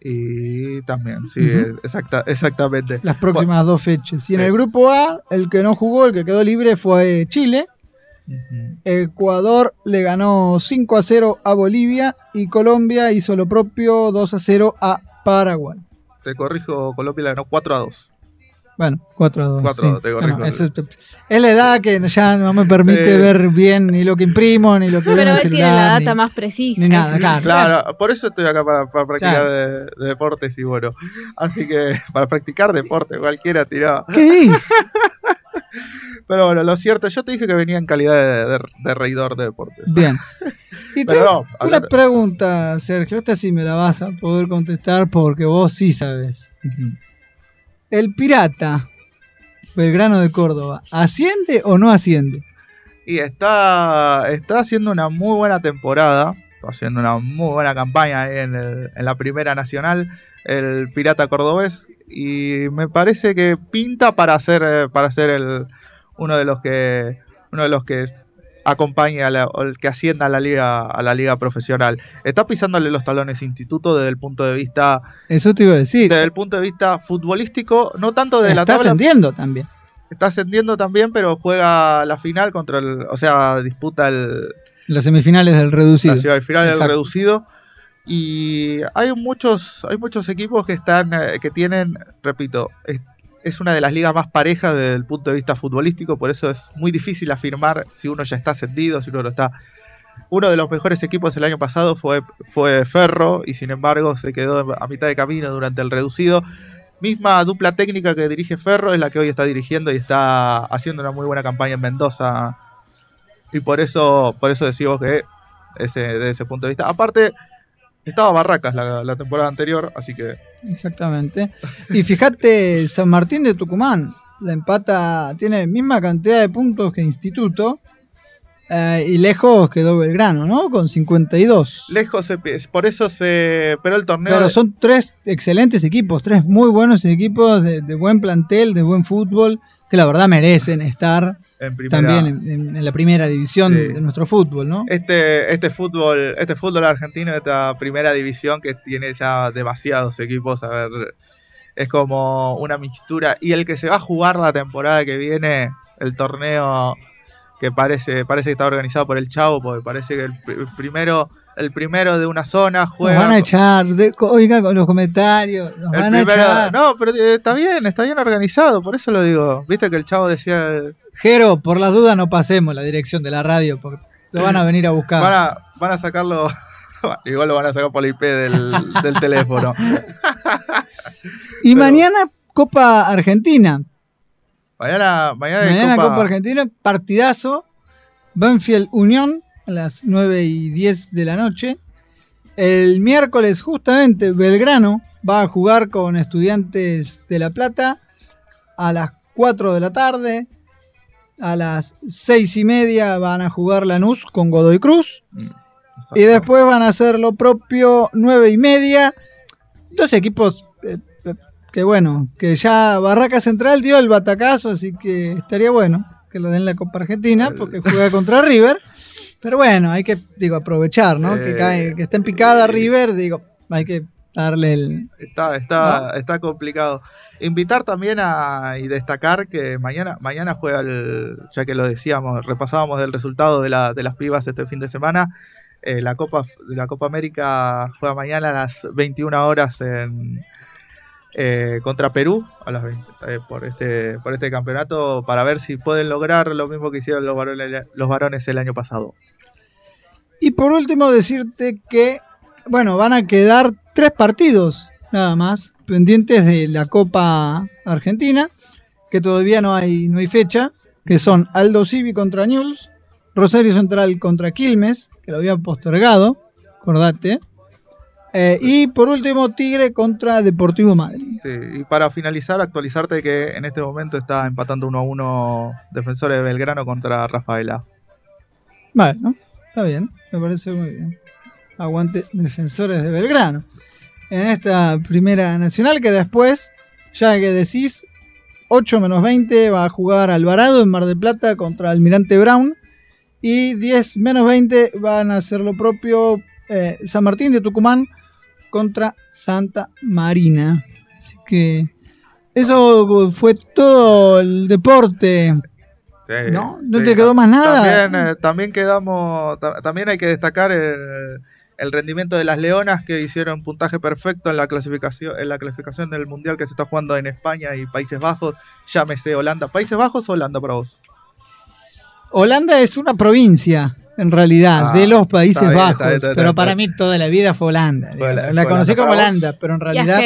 Y también, sí, exacta, exactamente. Las próximas dos fechas. Y en Sí. el grupo A, el que no jugó, el que quedó libre fue Chile. Ecuador le ganó 5 a 0 a Bolivia. Y Colombia hizo lo propio 2 a 0 a Paraguay. Te corrijo, Colombia le ganó 4 a 2. Bueno, 4 a 2. 4 a 2, te corrijo. es, es la edad que ya no me permite Sí. ver bien ni lo que imprimo, ni lo que veo en Pero el él tiene celular. la ni- data más precisa. ni nada, claro. Claro, por eso estoy acá para, para practicar Claro. de, de deportes y bueno. Así que para practicar deporte, cualquiera tiraba. ¿Qué dices? Pero bueno, lo cierto, yo te dije que venía en calidad de, de- de reidor de deportes. Bien. Y Pero tengo no, una pregunta, Sergio. Esta sí me la vas a poder contestar porque vos sí sabes. ¿El pirata Belgrano de Córdoba asciende o no asciende? Y está, está haciendo una muy buena temporada. Haciendo una muy buena campaña en la Primera Nacional. El Pirata Cordobés. Y me parece que pinta para ser, eh, para ser el, uno de los que. Uno de los que acompañe a la, o el que ascienda a la liga a la liga profesional. Está pisándole los talones instituto desde el punto de vista Eso te iba a decir. desde el punto de vista futbolístico, no tanto de la Está tabla, ascendiendo también. está ascendiendo también, pero juega la final contra el, o sea, disputa el, Las semifinales del reducido. la ciudad final del reducido y hay muchos hay muchos equipos que están eh, que tienen, repito, es, una de las ligas más parejas desde el punto de vista futbolístico, por eso es muy difícil afirmar si uno ya está ascendido, si uno lo está. Uno de los mejores equipos el año pasado fue, fue Ferro y sin embargo se quedó a mitad de camino durante el reducido. Misma dupla técnica que dirige Ferro es la que hoy está dirigiendo y está haciendo una muy buena campaña en Mendoza. Y por eso, por eso decimos que ese, desde ese punto de vista. Aparte, estaba Barracas la, la temporada anterior, así que Exactamente. Y fíjate, San Martín de Tucumán, la empata, tiene misma cantidad de puntos que Instituto. eh, y lejos quedó Belgrano, ¿no? Con 52. lejos, pi- por eso se. Pero el torneo. Claro, son tres excelentes equipos, tres muy buenos equipos de, de buen plantel, de buen fútbol, que la verdad merecen estar en primera, también en, la primera división Sí. de nuestro fútbol, ¿no? Este, este fútbol, este fútbol argentino, esta primera división que tiene ya demasiados equipos, a ver, es como una mixtura. Y el que se va a jugar la temporada que viene, el torneo que parece, parece que está organizado por el Chavo, porque parece que el, pr- el primero, el primero de una zona Nos juega. van a echar, de- oiga con los comentarios, nos el van a primero- echar. no, pero eh, está bien, está bien organizado, por eso lo digo. Viste que el Chavo decía, Jero, por las dudas no pasemos la dirección de la radio, porque lo van a venir a buscar. van a, van a sacarlo, igual lo van a sacar por la IP del, del teléfono. y pero- mañana Copa Argentina. Mañana, mañana, hay Mañana Copa- Copa Argentina, partidazo. Banfield Unión a las 9 y 10 de la noche. El miércoles, justamente, Belgrano va a jugar con Estudiantes de La Plata a las 4 de la tarde. A las 6 y media van a jugar Lanús con Godoy Cruz. Y después van a hacer lo propio 9 y media. Dos equipos eh, eh, que bueno, que ya Barraca Central dio el batacazo, así que estaría bueno que lo den la Copa Argentina porque juega contra River. Pero bueno, hay que digo aprovechar, ¿no? que, Eh, cae, que está en picada River, digo, hay que darle el... Está, está, está complicado. Invitar también a y destacar que mañana, mañana juega el, ya que lo decíamos, repasábamos del resultado de, la, de las pibas este fin de semana. eh, la Copa la Copa América juega mañana a las 21 horas en eh, contra Perú a las 20, eh, por este por este campeonato para ver si pueden lograr lo mismo que hicieron los varones los varones el año pasado. Y por último decirte que, bueno, van a quedar tres partidos nada más pendientes de la Copa Argentina, que todavía no hay, no hay fecha, que son Aldo Civi contra Newell's, Rosario Central contra Quilmes, que lo habían postergado, acordate, eh, y por último Tigre contra Deportivo Madrid. Sí, y para finalizar, actualizarte que en este momento está empatando 1 a 1 Defensores de Belgrano contra Rafaela. Bueno, está bien, me parece muy bien. Aguante defensores de Belgrano. En esta primera nacional que después, ya que decís, 8 menos 20 va a jugar Alvarado en Mar del Plata contra Almirante Brown. Y 10 menos 20 van a hacer lo propio eh, San Martín de Tucumán contra Santa Marina. Así que eso fue todo el deporte. Sí, ¿No? ¿No sí, te quedó más nada? También, eh, también quedamos, ta- también hay que destacar el, el rendimiento de las Leonas que hicieron puntaje perfecto en la clasificación, en la clasificación del mundial que se está jugando en España y Países Bajos, llámese Holanda. ¿Países Bajos o Holanda para vos? Holanda es una provincia, en realidad, Ah, de los Países bien, Bajos. está bien, está bien, pero para mí toda la vida fue Holanda. Fue la- la fue conocí Holanda como. Holanda, pero en es realidad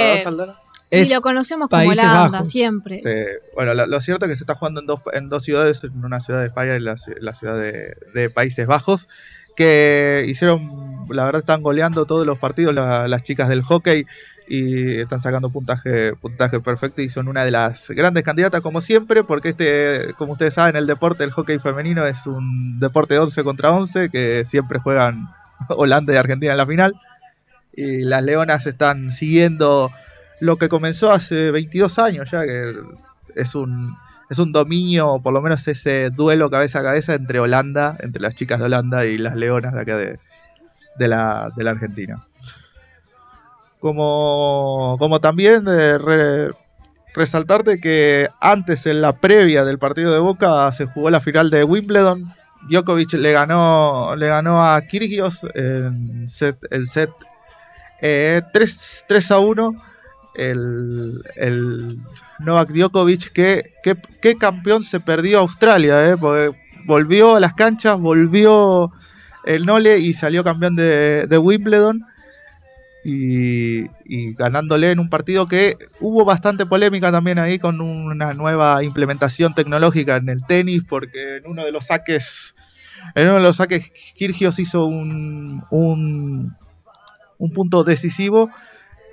es y lo conocemos como Países Holanda, Bajos. siempre. Sí, Bueno, lo, lo cierto es que se está jugando en dos, en dos ciudades, en una ciudad de España y la, la ciudad de, de Países Bajos, que hicieron la verdad están goleando todos los partidos la- las chicas del hockey y están sacando puntaje, puntaje perfecto y son una de las grandes candidatas como siempre, porque este, como ustedes saben, el deporte, el hockey femenino es un deporte de 11 contra 11 que siempre juegan Holanda y Argentina en la final. Y las Leonas están siguiendo lo que comenzó hace 22 años ya, que es un, es un dominio, por lo menos ese duelo cabeza a cabeza entre Holanda, entre las chicas de Holanda y las Leonas de acá de, de la, de la Argentina. Como, como también eh, re- resaltarte que antes en la previa del partido de Boca se jugó la final de Wimbledon. Djokovic le ganó, le ganó a Kyrgios en set, set eh, 3, 3 a 1. El, el Novak Djokovic, que, que, que campeón se perdió a Australia, eh, porque volvió a las canchas, volvió el Nole y salió campeón de, de Wimbledon. Y, y ganándole en un partido que hubo bastante polémica también ahí con una nueva implementación tecnológica en el tenis, porque en uno de los saques, en uno de los saques, Kirgios hizo un, un, un punto decisivo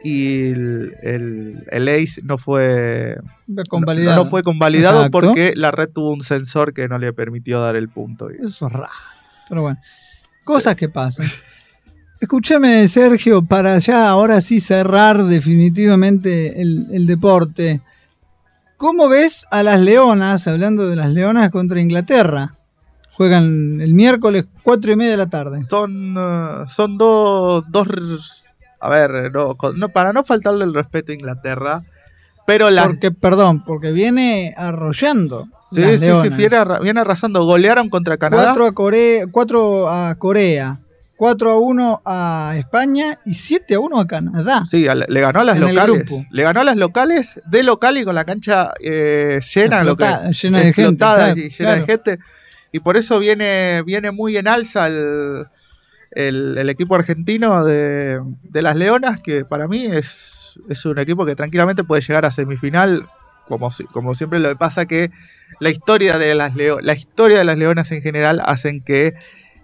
y el, el- el ace no fue no, Convalidado. no fue convalidado Exacto. porque la red tuvo un sensor que no le permitió dar el punto. Eso es raro. Pero bueno, cosas que pasan. Escúchame, Sergio, para ya ahora sí cerrar definitivamente el, el deporte. ¿Cómo ves a las leonas, hablando de las leonas contra Inglaterra? Juegan el miércoles 4 y media de la tarde. son, eh, son dos, dos. A ver, no, no, para no faltarle el respeto a Inglaterra, pero las. Porque, perdón, porque viene arrollando. Sí, las sí, sí, viene, arra- viene arrasando. Golearon contra Canadá. 4 a Corea, 4 a Corea, 4 a 1 a España y 7 a 1 a Canadá. Sí, le ganó a las En locales. Le ganó a las locales de local y con la cancha eh, llena, lo que- Explota- llena de gente, y llena de claro. gente. Y por eso viene, viene muy en alza el, el- el equipo argentino de, de las Leonas, que para mí es, es un equipo que tranquilamente puede llegar a semifinal. Como, como siempre lo que pasa que la historia de las Leo- la historia de las leonas en general hacen que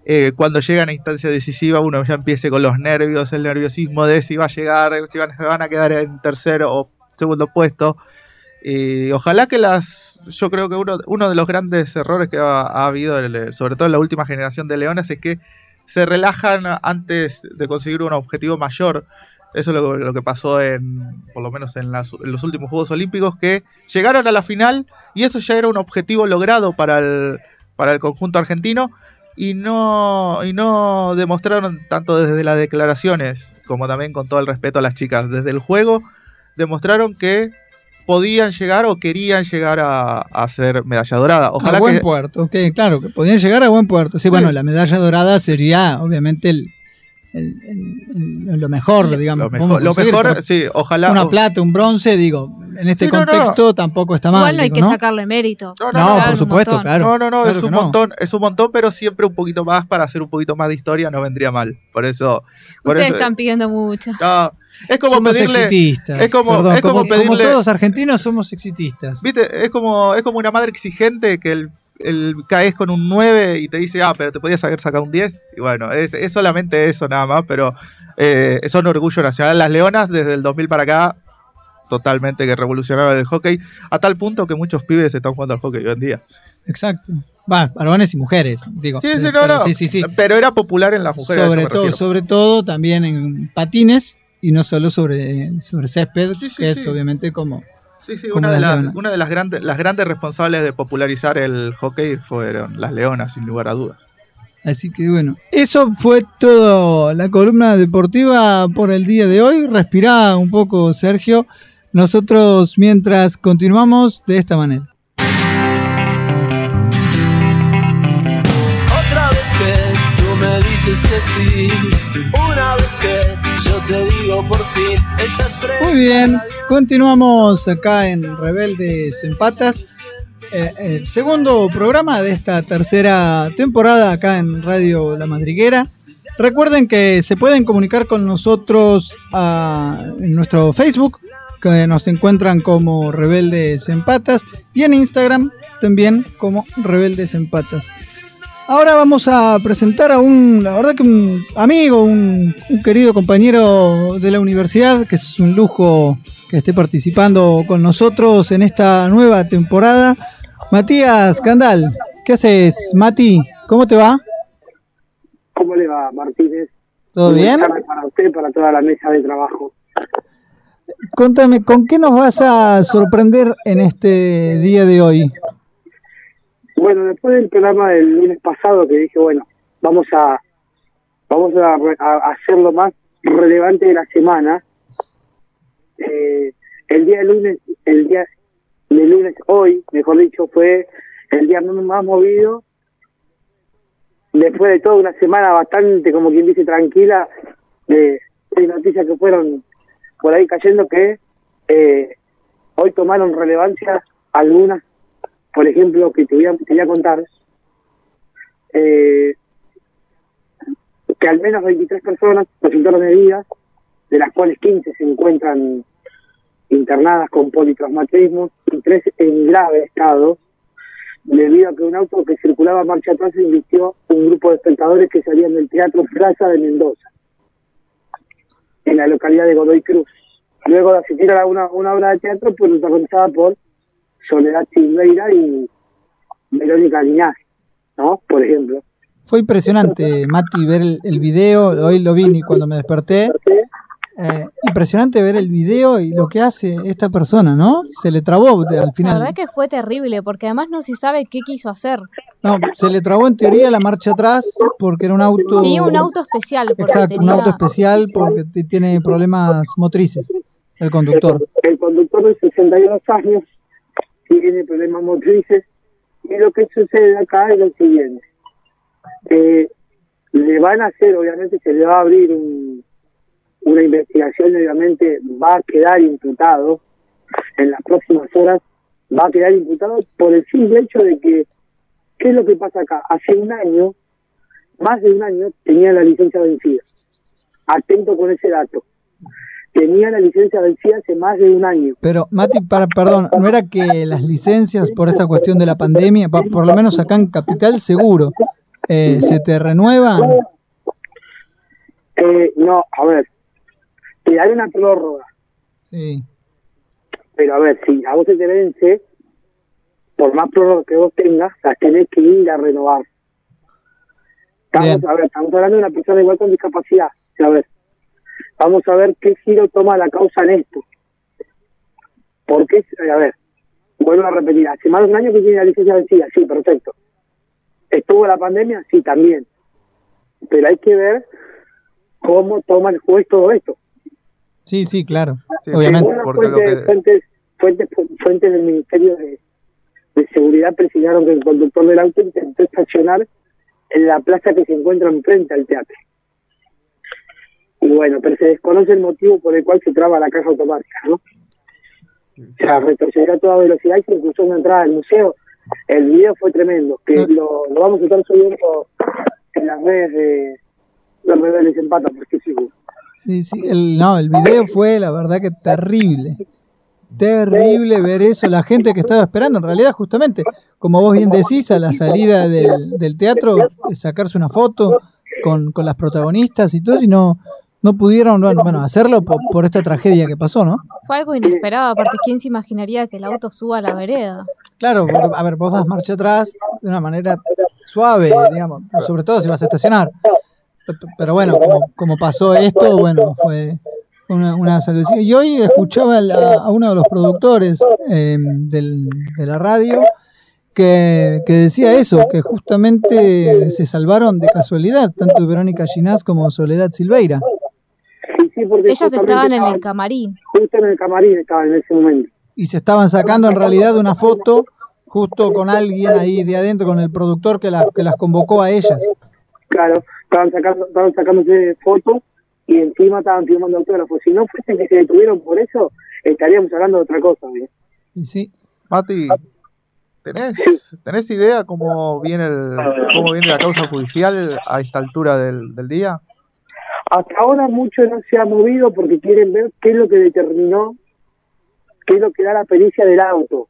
eh, cuando llegan a instancia decisiva uno ya empiece con los nervios, el nerviosismo de si va a llegar, si van, a quedar en tercero o segundo puesto. Y ojalá que las. Yo creo que uno, de los grandes errores que ha, ha habido, sobre todo en la última generación de Leones, es que se relajan antes de conseguir un objetivo mayor. Eso es lo, lo que pasó en, por lo menos en, las- en los últimos Juegos Olímpicos, que llegaron a la final y eso ya era un objetivo logrado para el, para el conjunto argentino y no, y no demostraron tanto desde las declaraciones como también con todo el respeto a las chicas. Desde el juego demostraron que podían llegar o querían llegar a, a ser medalla dorada. Ojalá a buen que, puerto, ok, claro, que podían llegar a buen puerto. Sí, bueno, la medalla dorada sería obviamente el, el- el- el- lo mejor, digamos. lo mejor, lo sí, ojalá. Una plata, un bronce, digo, en este Sí, no, no. contexto tampoco está mal. Igual no hay digo, que ¿no? sacarle mérito. No, No, por supuesto, claro. no, no, no, claro es un no. montón, es un montón, pero siempre un poquito más para hacer un poquito más de historia no vendría mal. Por eso, por Ustedes eso están pidiendo mucho. no, es como somos pedirle, exitistas. es como- perdón, es como como, pedirle- como todos argentinos somos exitistas. viste, es como, es como una madre exigente que el, el caes con un 9 y te dice, ah, pero te podías haber sacado un 10. Y bueno, es, es solamente eso nada más, pero eh, son orgullo nacional. Las Leonas desde el 2000 para acá, totalmente que revolucionaron el hockey, a tal punto que muchos pibes están jugando al hockey hoy en día. Exacto. Va, varones y mujeres, digo. Sí, sí, Pero- no, pero no. sí, sí, sí. Pero era popular en las mujeres. sobre todo, refiero. sobre todo también en patines y no solo sobre, sobre césped, que es obviamente como Sí, sí, como una de, las las, leonas. una de las grandes, las grandes responsables de popularizar el hockey fueron las leonas, sin lugar a dudas. Así que bueno, eso fue todo la columna deportiva por el día de hoy. Respirá un poco, Sergio. Nosotros mientras continuamos de esta manera. Otra vez que tú me dices que sí. Una vez que yo te digo por fin, estás. Muy bien, continuamos acá en Rebeldes en Patas. eh, el segundo programa de esta tercera temporada acá en Radio La Madriguera. Recuerden que se pueden comunicar con nosotros ah, en nuestro Facebook, que nos encuentran como Rebeldes en Patas, y en Instagram también como Rebeldes en Patas. Ahora vamos a presentar a un, la verdad que un amigo, un, un querido compañero de la universidad, que es un lujo que esté participando con nosotros en esta nueva temporada. Matías Candal, ¿qué haces, Mati? ¿Cómo te va? ¿Cómo le va, Martínez? ¿Todo Muy bien? Para usted, para toda la mesa de trabajo. Contame, ¿con qué nos vas a sorprender en este día de hoy? Bueno, después del programa del lunes pasado que dije, bueno, vamos a vamos a, a hacer lo más relevante de la semana. eh, el día de lunes, el día de lunes, hoy, mejor dicho, fue el día más movido. Después de toda una semana bastante, como quien dice, tranquila, de, de noticias que fueron por ahí cayendo que eh, hoy tomaron relevancia algunas por ejemplo, que te voy a, te voy a contar, eh, que al menos 23 personas resultaron heridas, de las cuales 15 se encuentran internadas con politraumatismo y 3 en grave estado, debido a que un auto que circulaba marcha atrás invistió un grupo de espectadores que salían del Teatro Plaza de Mendoza, en la localidad de Godoy Cruz. Luego de asistir a una, una obra de teatro pues, protagonizada por Soledad Silveira y Verónica Linaje, ¿no? Por ejemplo. Fue impresionante, Mati, ver el, el video. Hoy lo vi cuando me desperté. Eh, impresionante ver el video y lo que hace esta persona, ¿no? Se le trabó al La final. verdad que fue terrible, porque además no se sabe qué quiso hacer. No, se le trabó en teoría la marcha atrás porque era un auto. Tenía un auto especial. Porque Exacto, un auto especial porque tiene problemas motrices, el conductor. El conductor de 62 años tiene problemas motrices y lo que sucede acá es lo siguiente. Eh, le van a hacer, obviamente, se le va a abrir un- una investigación, obviamente va a quedar imputado en las próximas horas, va a quedar imputado por el simple hecho de que, ¿qué es lo que pasa acá? Hace un año, más de un año, tenía la licencia vencida. Atento con ese dato. Tenía la licencia vencida hace más de un año. Pero, Mati, para, perdón, ¿no era que las licencias por esta cuestión de la pandemia, pa- por lo menos acá en Capital seguro, eh, se te renuevan? Eh, no, a ver, te hay una prórroga, Sí, pero a ver, si a vos se te vence, por más prórroga que vos tengas, las tenés que ir a renovar. Estamos, Bien. a ver, estamos hablando de una persona igual con discapacidad. A ver, vamos a ver qué giro toma la causa en esto. Porque, eh, a ver, vuelvo a repetir, hace más de un año que tiene la licencia vencida, sí, perfecto. ¿Estuvo la pandemia? Sí, también. Pero hay que ver cómo toma el juez todo esto. sí, sí, claro, Sí, obviamente. Porque lo fuentes, que- fuentes, fuentes, fuentes del Ministerio de, de Seguridad precisaron que el conductor del auto intentó estacionar en la plaza que se encuentra enfrente al teatro. Y bueno, pero se desconoce el motivo por el cual se traba la caja automática, ¿no? O sea, retrocedió a toda velocidad y se cruzó una entrada del museo. El video fue tremendo, que Ah. lo, lo vamos a estar subiendo en las redes de las redes de Les Empata, porque sí, Sí, sí, el, no, el video fue la verdad que terrible. Terrible ver eso, la gente que estaba esperando, en realidad justamente, como vos bien decís, a la salida del, del teatro, sacarse una foto con, con las protagonistas y todo, y no, no pudieron bueno, bueno, hacerlo por, por esta tragedia que pasó, ¿no? Fue algo inesperado, aparte, ¿quién se imaginaría que el auto suba a la vereda? Claro, porque, a ver, vos das marcha atrás de una manera suave, digamos, sobre todo si vas a estacionar. Pero bueno, como, como pasó esto, bueno, fue una, una salvación. Y hoy escuchaba la- a uno de los productores eh, del- de la radio que, que decía eso, que justamente se salvaron de casualidad, tanto Verónica Ginás como Soledad Silveira. Sí, sí, porque Ellas estaban en el camarín. Justo en el camarín estaban en ese momento. Y se estaban sacando en realidad una foto justo con alguien ahí de adentro, con el productor que, la- que las convocó a ellas. Claro, estaban sacando, estaban sacándose fotos y encima estaban firmando autógrafos. Si no fuese que se detuvieron por eso, estaríamos hablando de otra cosa. ¿eh? Y sí, Mati, ¿tenés, ¿tenés idea cómo viene, el, cómo viene la causa judicial a esta altura del, del día? Hasta ahora mucho no se ha movido porque quieren ver qué es lo que determinó, qué es lo que da la pericia del auto.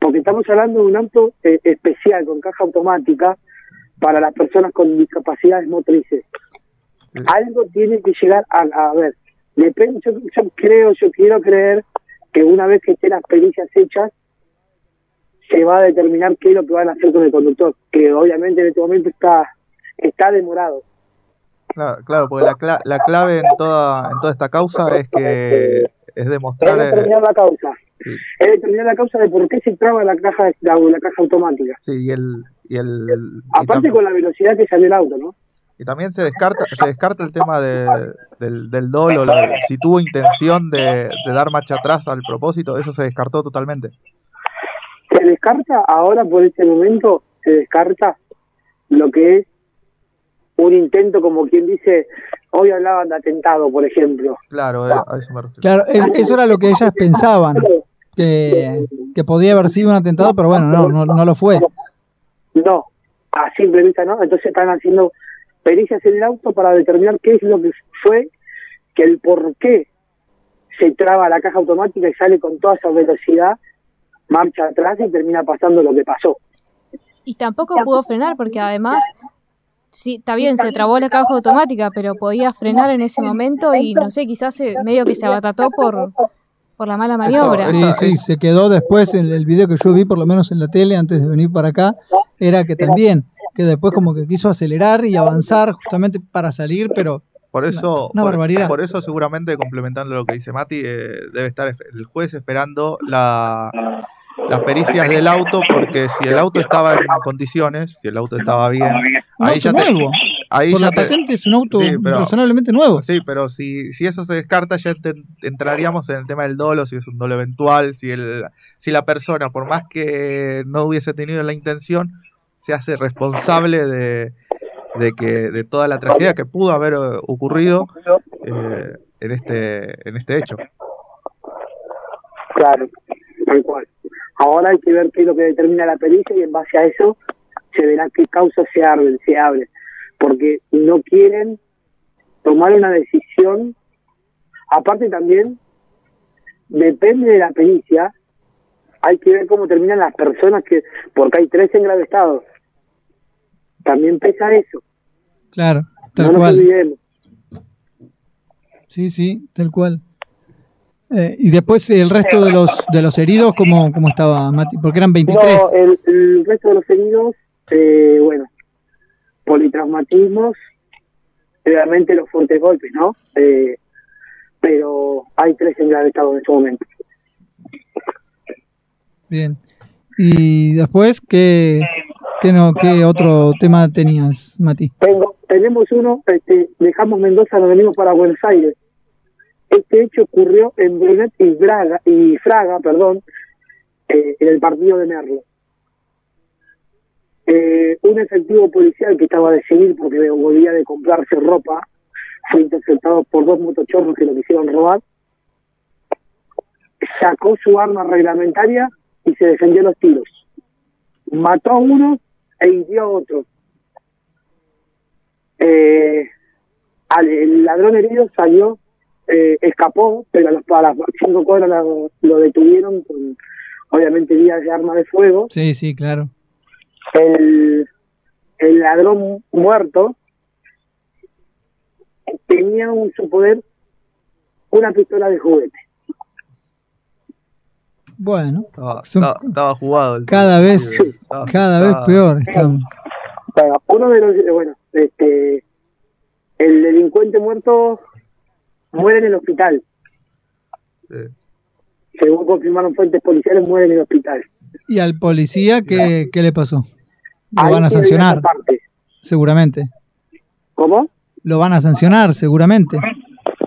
porque estamos hablando de un auto eh, especial con caja automática para las personas con discapacidades motrices. Sí. Algo tiene que llegar a, a ver, depende, yo, yo creo, yo quiero creer que una vez que estén las pericias hechas, se va a determinar qué es lo que van a hacer con el conductor, que obviamente en este momento está, está demorado. Claro, claro, porque la, cla- la clave en toda, en toda esta causa es que es Es demostrar... eh, determinar la causa. Sí. Es determinar la causa de por qué se traba la caja, la, la caja automática. sí, y el... Y, el, Aparte con la velocidad que salió el auto, ¿no? y también se descarta se descarta el tema de, del, del dolo, la- si tuvo intención de, de dar marcha atrás al propósito, eso se descartó totalmente. Se descarta ahora por este momento, se descarta lo que es un intento, como quien dice, hoy hablaban de atentado, por ejemplo. Claro, eh, a eso me refiero. Claro, es- eso era lo que ellas pensaban, que, que podía haber sido un atentado, pero bueno, no, no, no lo fue. No, a simple vista no. Entonces están haciendo pericias en el auto para determinar qué es lo que fue, que el por qué se traba la caja automática y sale con toda esa velocidad, marcha atrás y termina pasando lo que pasó. Y tampoco pudo frenar porque además, sí, está bien, se trabó la caja automática, pero podía frenar en ese momento y no sé, quizás se- medio que se abatató por, por la mala maniobra. Eso- Sí, sí, se quedó después en el video que yo vi, por lo menos en la tele, antes de venir para acá, era que también, que después como que quiso acelerar y avanzar justamente para salir, pero Por eso, una por, barbaridad. por eso seguramente complementando lo que dice Mati, eh, debe estar el juez esperando la, las pericias del auto, porque si el auto estaba en condiciones, si el auto estaba bien, un ahí auto ya te, nuevo. ahí Por ya la te- patente es un auto Sí, pero- razonablemente nuevo. Sí, pero si, si eso se descarta, ya ent- entraríamos en el tema del dolo, si es un dolo eventual, si, el, si la persona, por más que no hubiese tenido la intención, se hace responsable de, de que de toda la tragedia que pudo haber eh, ocurrido eh, en este en este hecho. Claro, tal cual. Ahora hay que ver qué es lo que determina la pericia y en base a eso se verá qué causas se abren, se abren. Porque no quieren tomar una decisión. Aparte también, depende de la pericia, hay que ver cómo terminan las personas que, porque hay tres en grave estado. También pesa eso, Claro, tal no nos cual. olvidemos. Sí, sí, tal cual. Eh, y después el resto de los de los heridos, ¿cómo, cómo estaba Mati? Porque eran 23. No, el, el resto de los heridos, eh, bueno, politraumatismos, realmente los fuertes golpes, ¿no? Eh, pero hay tres en grave estado en este momento. Bien. Y después, ¿qué, qué, no, qué otro tema tenías, Mati? Tengo, tenemos uno, este, dejamos Mendoza, nos venimos para Buenos Aires. Este hecho ocurrió en Brunet y, Braga, y Fraga, perdón, eh, en el partido de Merlo. Eh, un efectivo policial que estaba de civil porque volvía de comprarse ropa fue interceptado por dos motochorros que lo quisieron robar. Sacó su arma reglamentaria y se defendió los tiros. Mató a uno e hirió a otro. Eh, el ladrón herido salió, eh, escapó, pero a las, a las cinco cuadras lo, lo detuvieron con, obviamente, vías de arma de fuego. Sí, sí, claro. El, el ladrón muerto tenía en su poder una pistola de juguete. Bueno, Estaba, Son- estaba- estaba jugado. el- cada vez, estaba- cada vez peor estamos. Bueno, uno de los, eh, bueno, este, el delincuente muerto muere en el hospital. sí. Según confirmaron fuentes policiales, muere en el hospital. ¿Y al policía qué, qué le pasó? Lo Ahí van a sancionar, parte. seguramente. ¿Cómo? Lo van a sancionar, seguramente.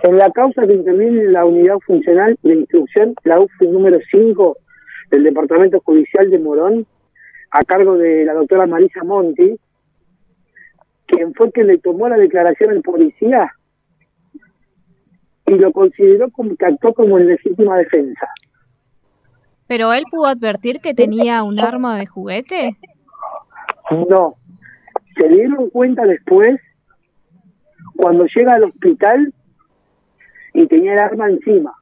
En la causa que interviene en la unidad funcional de instrucción, la UFI número 5 del Departamento Judicial de Morón, a cargo de la doctora Marisa Monti, quien fue quien le tomó la declaración al policía y lo consideró como que actuó como en legítima defensa. Pero él pudo advertir que tenía un arma de juguete. No, se dieron cuenta después cuando llega al hospital y tenía el arma encima.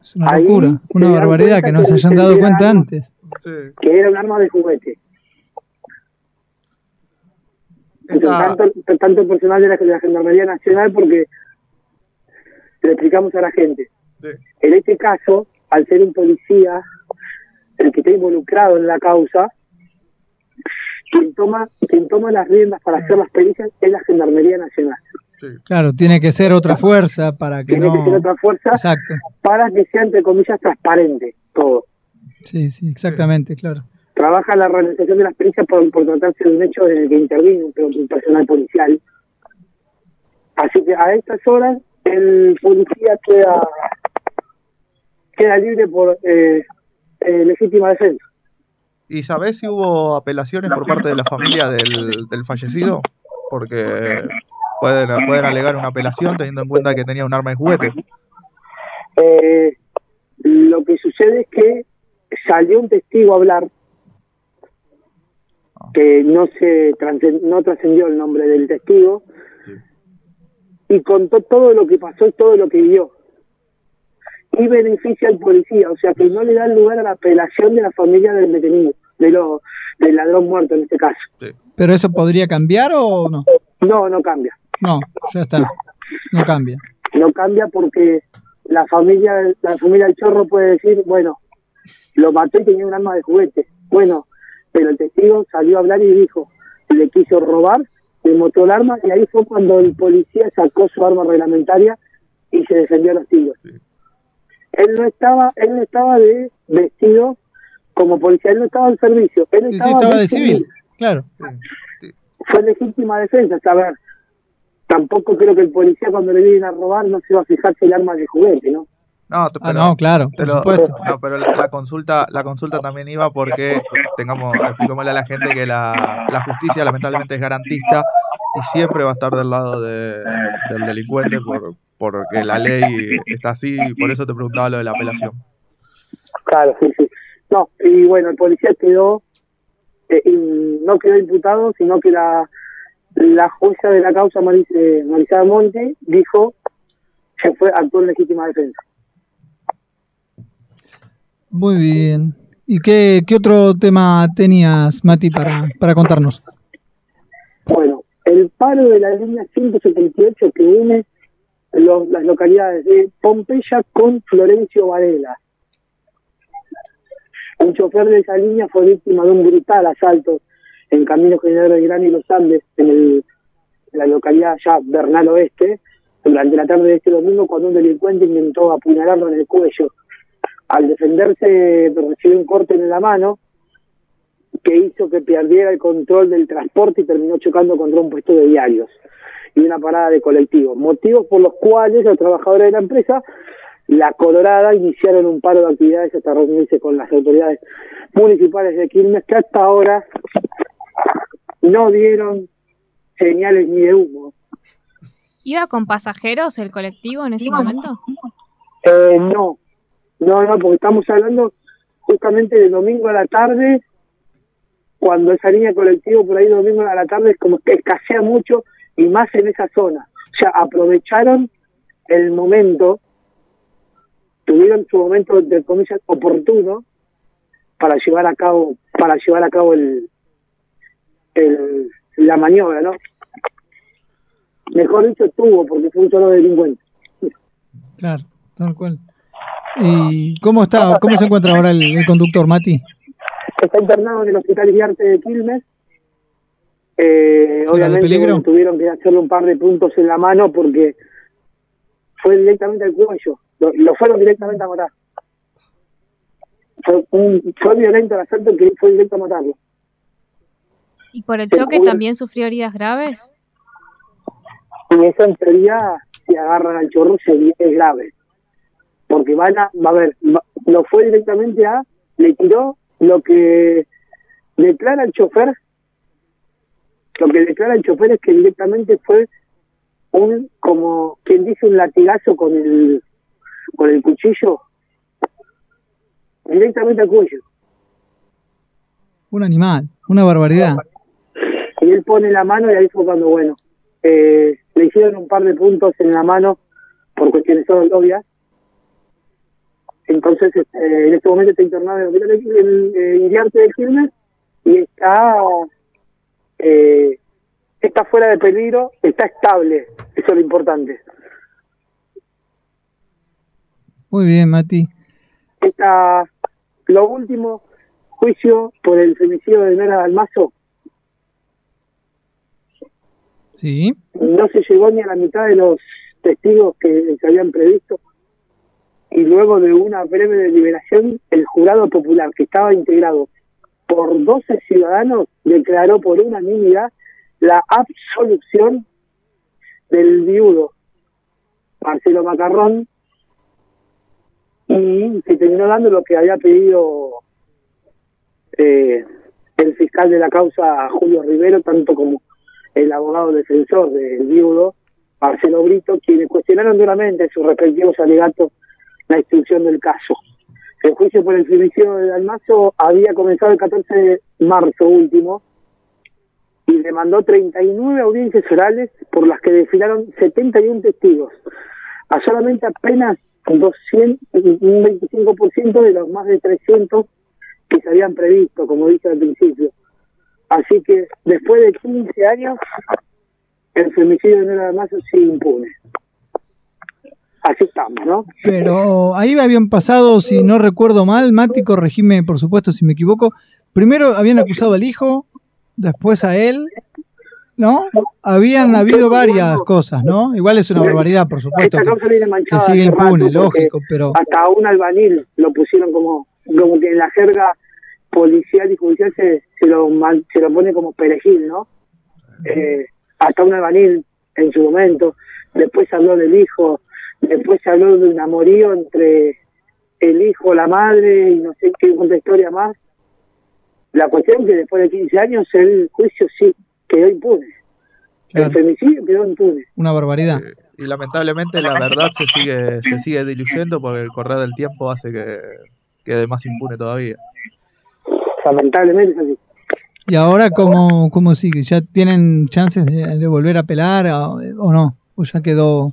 Es una Ahí locura, una barbaridad que no se hayan dado cuenta antes. Sí. que era un arma de juguete. Entonces, Esta- tanto, tanto el personal de la, de la Gendarmería Nacional porque le explicamos a la gente. sí. En este caso, al ser un policía el que está involucrado en la causa, quien toma, quien toma las riendas para hacer las pericias es la Gendarmería Nacional. Sí. Claro, tiene que ser otra fuerza para que Tiene no. que ser otra fuerza Exacto. para que sea, entre comillas, transparente todo. Sí, sí, exactamente, claro. Trabaja la realización de las pericias por, por tratarse de un hecho en el que intervino un, un personal policial. Así que a estas horas el policía queda queda libre por eh, eh, legítima defensa. ¿Y sabés si hubo apelaciones por parte de la familia del, del fallecido? Porque pueden, pueden alegar una apelación teniendo en cuenta que tenía un arma de juguete. Eh, lo que sucede es que salió un testigo a hablar que no se no trascendió el nombre del testigo y contó todo lo que pasó y todo lo que vio y beneficia al policía o sea que no le da lugar a la apelación de la familia del detenido de lo del ladrón muerto en este caso ¿Pero eso podría cambiar o no? no no cambia No, ya está. No cambia. no cambia porque la familia la familia del chorro puede decir bueno lo mató y tenía un arma de juguete bueno pero el testigo salió a hablar y dijo le quiso robar le mostró el arma y ahí fue cuando el policía sacó su arma reglamentaria y se defendió a los tiros él no estaba él no estaba de vestido como policía él no estaba al servicio él Sí, sí, estaba, estaba de de civil. Claro. fue legítima defensa, saber. Tampoco creo que el policía cuando le vienen a robar no se va a fijarse el arma de juguete, ¿no? No, Ah, pero, no, claro, te por lo- supuesto. no, pero la, la consulta la consulta también iba porque tengamos expliquémosle a la gente que la, la justicia lamentablemente es garantista y siempre va a estar del lado de- del delincuente por, porque la ley está así y por eso te preguntaba lo de la apelación. Claro, sí, sí. No, y bueno, el policía quedó, eh, no quedó imputado, sino que la, la jueza de la causa, Maris, eh, Marisada Monte, dijo que fue actuó en legítima defensa. Muy bien. ¿Y qué, otro tema tenías, Mati, para, para contarnos? Bueno, el paro de la línea 178 que une los- las localidades de Pompeya con Florencio Varela. Un chofer de esa línea fue víctima de un brutal asalto en Camino General Belgrano y Los Andes, en, el- en la localidad ya Bernal Oeste, durante la tarde de este domingo, cuando un delincuente intentó apuñalarlo en el cuello. Al defenderse, recibió un corte en la mano, que hizo que perdiera el control del transporte y terminó chocando contra un puesto de diarios y una parada de colectivos. Motivos por los cuales los trabajadores de la empresa, La Colorada, iniciaron un paro de actividades hasta reunirse con las autoridades municipales de Quilmes, que hasta ahora no dieron señales ni de humo. ¿Iba con pasajeros el colectivo en ese momento? Eh, no, no, no, porque estamos hablando justamente de domingo a la tarde, cuando esa línea de colectivo por ahí domingo a la tarde es como que escasea mucho y más en esa zona. O sea, aprovecharon el momento, tuvieron su momento de comillas oportuno para llevar a cabo, para llevar a cabo el, el la maniobra, ¿no? Mejor dicho, tuvo, porque fue un solo delincuente. Claro, tal cual. ¿Y cómo está, cómo se encuentra ahora el, el conductor, Mati? está internado en el Hospital Guiarte de Quilmes. Eh, obviamente bueno, tuvieron que hacerle un par de puntos en la mano porque fue directamente al cuello. Lo, lo fueron directamente a matar. Fue, un, fue violento el asalto que fue directo a matarlo. ¿Y por el choque también sufrió heridas graves? Y eso en teoría, si agarran al chorro, sería, es grave. Porque van a, va a ver, lo fue directamente a, le tiró lo que declara el chofer, lo que declara el chofer es que directamente fue un, como quien dice, un latigazo con el, con el cuchillo, directamente al cuello. Un animal, una barbaridad. y él pone la mano y ahí fue cuando, bueno, eh, le hicieron un par de puntos en la mano por cuestiones obvias Entonces, este, en este momento está internado en el hospital de- de Quilmes y está, eh, está fuera de peligro, está estable. Eso es lo importante. Muy bien, Mati. Está, lo último, juicio por el femicidio de Nora Dalmazo, Sí. no se llegó ni a la mitad de los testigos que se habían previsto y luego de una breve deliberación el jurado popular que estaba integrado por 12 ciudadanos declaró por unanimidad la absolución del viudo Marcelo Macarrón y se terminó dando lo que había pedido eh, el fiscal de la causa Julio Rivero tanto como el abogado defensor del viudo, Marcelo Brito, quienes cuestionaron duramente en sus respectivos alegatos la instrucción del caso. El juicio por el femicidio de Dalmazo había comenzado el 14 de marzo último y demandó 39 audiencias orales por las que desfilaron 71 testigos, a solamente apenas 200, un 25% de los más de 300 que se habían previsto, como dije al principio. Así que después de 15 años, el femicidio de Nora Dalmazo sigue impune. Así estamos, ¿no? Pero ahí habían pasado, si no recuerdo mal, Mati, corregime por supuesto si me equivoco. Primero habían acusado al hijo, después a él, ¿no? Habían habido varias cosas, ¿no? Igual es una barbaridad, por supuesto, que, que sigue impune, lógico, pero Hasta un albanil lo pusieron como, como que en la jerga policial y judicial se, se, lo, se lo pone como perejil, ¿no? Eh, hasta un albanil en su momento. Después habló del hijo, después se habló de un amorío entre el hijo, la madre y no sé qué otra historia más. La cuestión que después de 15 años el juicio sí quedó impune. Claro. El femicidio quedó impune. una barbaridad. Eh, Y lamentablemente la verdad se sigue, se sigue diluyendo porque el correr del tiempo hace que quede más impune todavía. Lamentablemente es así. ¿Y ahora cómo, cómo sigue? ¿Ya tienen chances de, de volver a apelar o no? ¿O ya quedó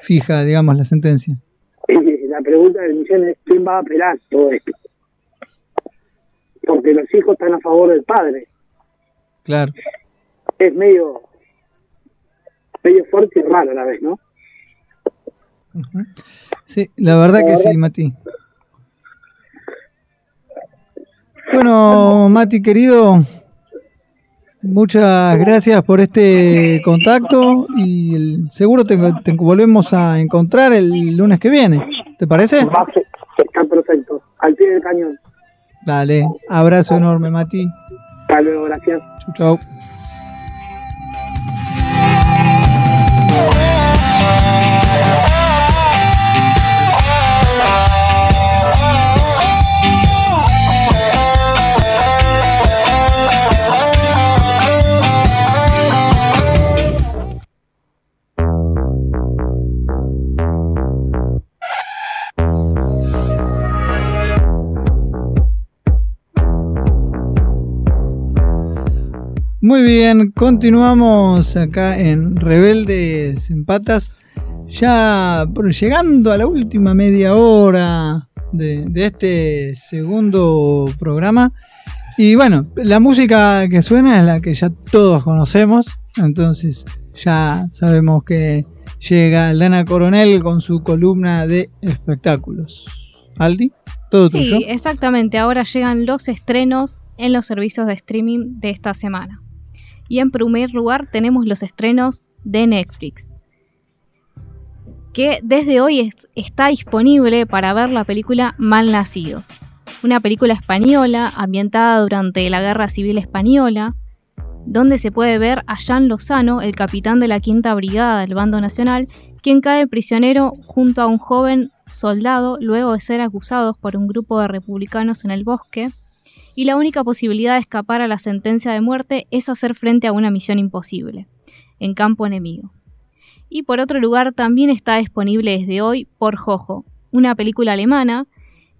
fija, digamos, la sentencia? La pregunta del millón es quién va a apelar todo esto. Porque los hijos están a favor del padre. Claro. Es medio medio fuerte y raro a la vez, ¿no? Sí, la verdad que sí, Mati. Bueno, Mati querido, muchas gracias por este contacto y seguro te, te volvemos a encontrar el lunes que viene. ¿Te parece? Está perfecto. Al pie del cañón. Dale, abrazo enorme, Mati. Hasta luego, gracias. Chau, chau. Muy bien, continuamos acá en Rebeldes en Patas. Ya llegando a la última media hora de, de este segundo programa. Y bueno, la música que suena es la que ya todos conocemos. Entonces ya sabemos que llega Aldana Coronel con su columna de espectáculos. Aldi, todo Sí, tuyo. exactamente. Ahora llegan los estrenos en los servicios de streaming de esta semana. Y en primer lugar tenemos los estrenos de Netflix. Que desde hoy es- está disponible para ver la película Malnacidos. Una película española ambientada durante la Guerra Civil Española, donde se puede ver a Jean Lozano, el capitán de la Quinta Brigada del Bando Nacional, quien cae prisionero junto a un joven soldado luego de ser acusados por un grupo de republicanos en el bosque, y la única posibilidad de escapar a la sentencia de muerte es hacer frente a una misión imposible, en campo enemigo. Y por otro lugar también está disponible desde hoy por Jojo, una película alemana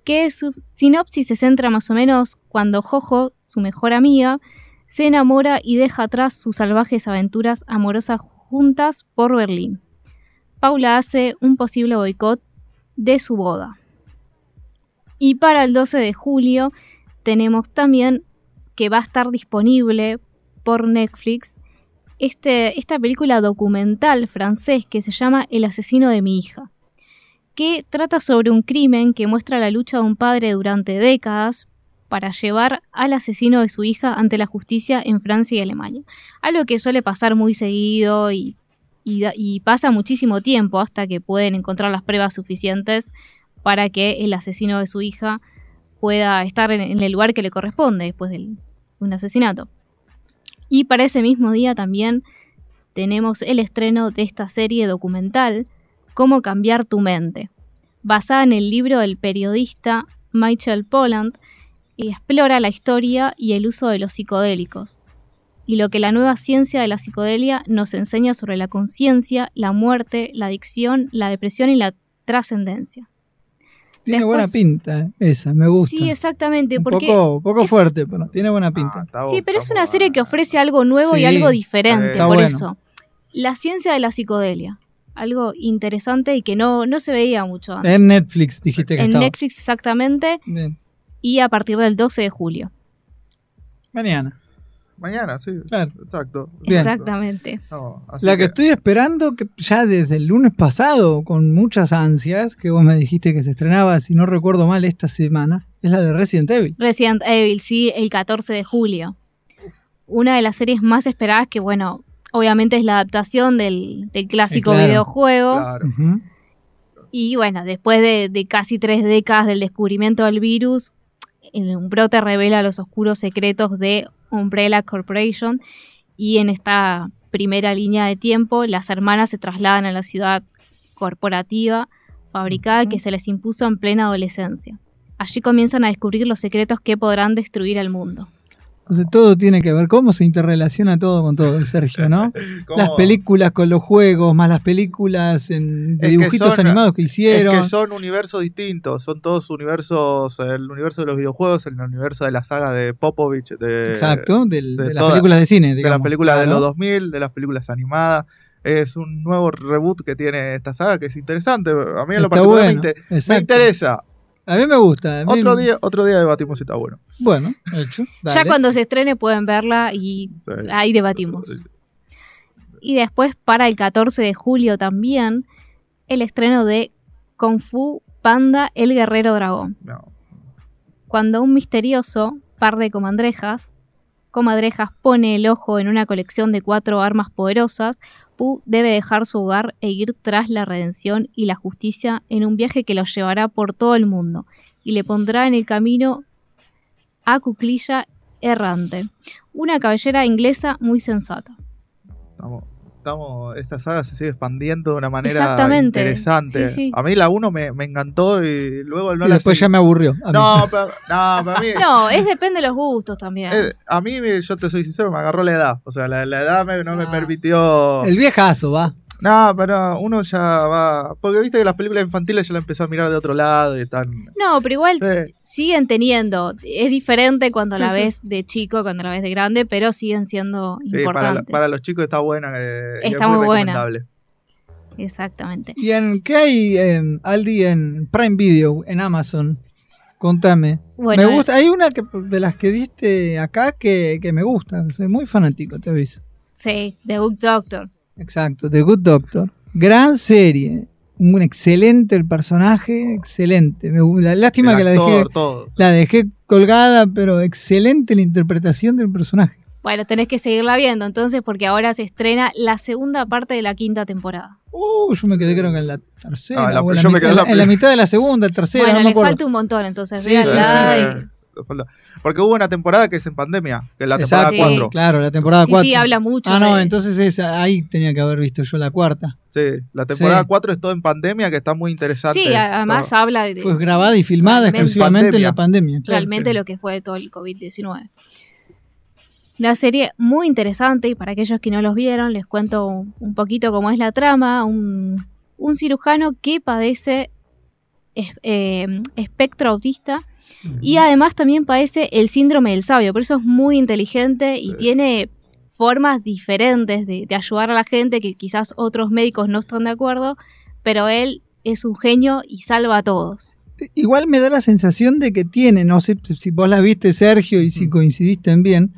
que su sinopsis se centra más o menos cuando Jojo, su mejor amiga, se enamora y deja atrás sus salvajes aventuras amorosas juntas por Berlín. Paula hace un posible boicot de su boda. Y para el 12 de julio tenemos también que va a estar disponible por Netflix este, esta película documental francés que se llama El asesino de mi hija, que trata sobre un crimen que muestra la lucha de un padre durante décadas para llevar al asesino de su hija ante la justicia en Francia y Alemania. Algo que suele pasar muy seguido y, y y pasa muchísimo tiempo hasta que pueden encontrar las pruebas suficientes para que el asesino de su hija pueda estar en, el lugar que le corresponde después de un asesinato. Y para ese mismo día también tenemos el estreno de esta serie documental, Cómo cambiar tu mente, basada en el libro del periodista Michael Polland y explora la historia y el uso de los psicodélicos y lo que la nueva ciencia de la psicodelia nos enseña sobre la conciencia, la muerte, la adicción, la depresión y la trascendencia. Tiene Después- buena pinta esa, me gusta. Sí, exactamente, Un porque poco, poco es- fuerte, pero tiene buena Ah, pinta. está Sí, pero es una serie que ofrece algo nuevo y algo diferente, está por bueno. eso. La ciencia de la psicodelia. Algo interesante y que no, no se veía mucho antes. en Netflix dijiste que en estaba. Netflix exactamente Bien. y a partir del 12 de julio. Mañana, Mañana, sí. claro. Exacto. Bien. Exactamente. No, así La que estoy esperando, que ya desde el lunes pasado, con muchas ansias, que vos me dijiste que se estrenaba, si no recuerdo mal, esta semana, es la de Resident Evil. Resident Evil, sí, el 14 de julio. Una de las series más esperadas que, bueno, obviamente es la adaptación del, del clásico claro. videojuego. Claro. Y bueno, después de, de casi tres décadas del descubrimiento del virus, el- un brote revela los oscuros secretos de Umbrella Corporation y en esta primera línea de tiempo las hermanas se trasladan a la ciudad corporativa fabricada que se les impuso en plena adolescencia. Allí comienzan a descubrir los secretos que podrán destruir al mundo. Entonces todo tiene que ver, cómo se interrelaciona todo con todo, Sergio, ¿no? ¿Cómo? Las películas con los juegos, más las películas en, de Es que dibujitos son- animados que hicieron. Es que son universos distintos, son todos universos, el universo de los videojuegos, el universo de la saga de Popovich, de, Exacto, del- de, de las películas de cine. de las digamos, películas de los 2000, de las películas animadas. Es un nuevo reboot que tiene esta saga que es interesante. A mí en lo particular me, bueno, inter- me interesa. A mí me gusta. mí- Otro día, otro día debatimos si está bueno. Bueno, hecho. Ya cuando se estrene pueden verla y Sí. ahí debatimos. Y después para el 14 de julio también el estreno de Kung Fu Panda el Guerrero Dragón. No. Cuando un misterioso par de comadrejas, comadrejas pone el ojo en una colección de cuatro armas poderosas, Debe dejar su hogar e ir tras la redención y la justicia en un viaje que lo llevará por todo el mundo y le pondrá en el camino a Cuclilla errante, una cabellera inglesa muy sensata. Estamos, esta saga se sigue expandiendo de una manera interesante. Sí, sí. A mí la 1 me, me encantó y luego no y la después seguí. ya me aburrió. No, pero, no, para mí. No, es depende de los gustos también. eh, a mí, me- yo te soy sincero, me agarró la edad. O sea, la, la edad me- no me Ah. permitió. El viejazo, va. No, pero uno ya va. Porque viste que las películas infantiles ya la empezó a mirar de otro lado y están. No, pero igual Sí. siguen teniendo. Es diferente cuando Sí, la sí. ves de chico, cuando la ves de grande, pero siguen siendo Sí, para, importantes. para los chicos está buena. eh, es Está muy buena. Exactamente. ¿Y en qué hay, em, Aldi, en Prime Video, en Amazon? Contame. Bueno, me gusta. Hay una que, de las que diste acá que, que me gusta. Soy muy fanático, te aviso. Sí, The Book Doctor. Exacto, The Good Doctor. Gran serie. Un excelente el personaje, excelente. Me la, lástima El que la dejé, todo. la dejé colgada, pero excelente la interpretación del personaje. Bueno, tenés que seguirla viendo entonces porque ahora se estrena la segunda parte de la quinta temporada. Uh, yo me quedé creo que en la tercera. Ah, la- o en, la yo me mitad, quedé en la en la mitad de la segunda, tercera, bueno, no me le acuerdo. falta un montón entonces. Sí, sí, sí, falta- Porque hubo una temporada que es en pandemia, que es la temporada Exacto, 4. claro, la temporada Sí, 4. sí, habla mucho Ah, no, de- entonces ahí tenía que haber visto yo la cuarta. Sí, la temporada Sí. 4 es todo en pandemia, que está muy interesante. Sí, además habla de Fue grabada y filmada Realmente. exclusivamente en la Pandemia. realmente lo que fue todo el COVID-19. Una serie muy interesante y para aquellos que no los vieron les cuento un- un poquito cómo es la trama. Un, un cirujano que padece es- eh, espectro autista y además también padece el síndrome del sabio. Por eso es muy inteligente y Sí. tiene formas diferentes de, de ayudar a la gente que quizás otros médicos no están de acuerdo, pero él es un genio y salva a todos. igual me da la sensación de que tiene, no sé si vos la viste Sergio y si coincidiste bien,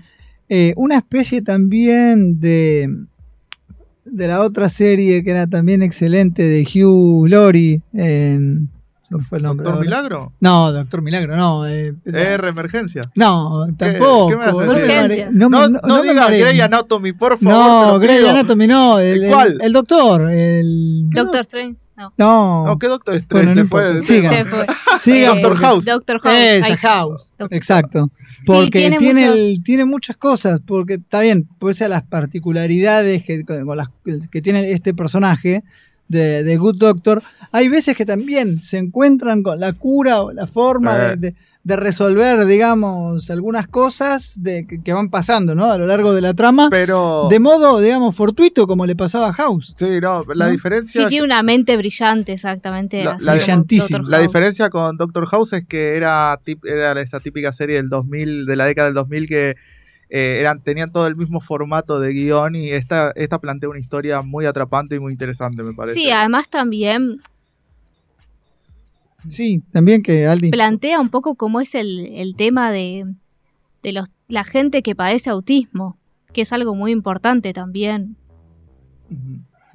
eh, una especie también de de la otra serie que era también excelente de Hugh Laurie ¿cómo fue el nombre ¿Doctor? Milagro? No, Doctor Milagro, no. eh, R Emergencia. no, tampoco. qué me vas a no me no, No, me- no, no me digas. Grey Anatomy, por favor. No, Grey. Anatomy no. El, el- ¿Cuál? el doctor. El, Doctor Strange. No. No, No, ¿qué Doctor Strange? Bueno, no Se fue Sigan. Se fue. sigan Eh, Doctor House. Doctor House. Esa. House. Doctor- Exacto. Porque tiene tiene, muchos- el- tiene muchas cosas, porque está bien, puede ser las particularidades que, con las, que tiene este personaje de, de Good Doctor. Hay veces que también se encuentran con la cura o la forma Eh. de, de- de resolver, digamos, algunas cosas de, que, que van pasando, ¿no? A lo largo de la trama, Pero. de modo, digamos, fortuito, como le pasaba a House. Sí, no, la ¿No? diferencia. Sí, tiene una mente brillante, exactamente. La- así la- como Brillantísima. La diferencia con Doctor House es que era, tip- era esa típica serie del 2000, de la década del 2000 que eh, eran, tenían todo el mismo formato de guion y esta, esta plantea una historia muy atrapante y muy interesante, me parece. Sí, además también Sí, también que Aldi. plantea un poco cómo es el, el tema de, de los, la gente que padece autismo, que es algo muy importante también.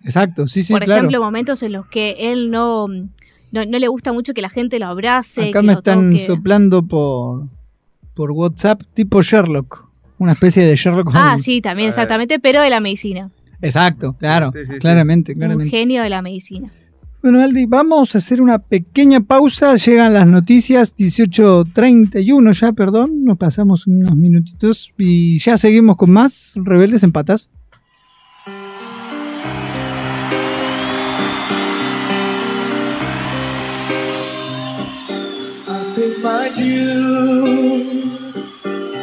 Exacto, sí, sí, Por claro. ejemplo, momentos en los que él no, no, no le gusta mucho que la gente lo abrace. Acá que me lo están toque. soplando por, por WhatsApp, tipo Sherlock. Una especie de Sherlock Holmes. Ah, sí, también, exactamente, pero de la medicina. Exacto, claro. Sí, sí, sí. claramente, Un genio de la medicina. Bueno, Aldi, vamos a hacer una pequeña pausa. Llegan las noticias 18.31 ya, perdón. Nos pasamos unos minutitos y ya seguimos con más Rebeldes en Patas. I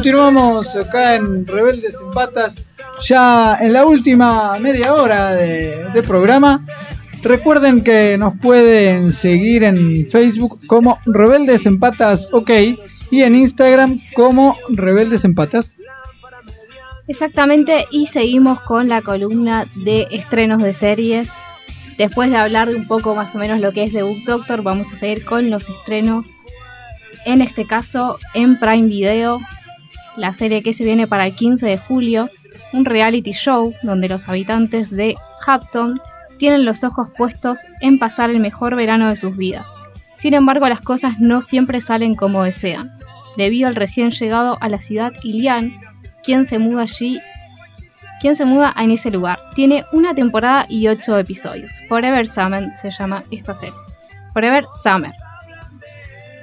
continuamos acá en Rebeldes en Patas, ya en la última media hora de, de programa. Recuerden que nos pueden seguir en Facebook como Rebeldes en Patas OK y en Instagram como Rebeldes en Patas. Exactamente, y seguimos con la columna de estrenos de series. Después de hablar de un poco más o menos lo que es The Book Doctor, vamos a seguir con los estrenos. En este caso, en Prime Video, la serie que se viene para el 15 de julio, un reality show donde los habitantes de Hampton tienen los ojos puestos en pasar el mejor verano de sus vidas. Sin embargo, las cosas no siempre salen como desean, debido al recién llegado a la ciudad Ilian, quien se muda allí, quien se muda en ese lugar. Tiene una temporada y ocho episodios. Forever Summer se llama esta serie. Forever Summer.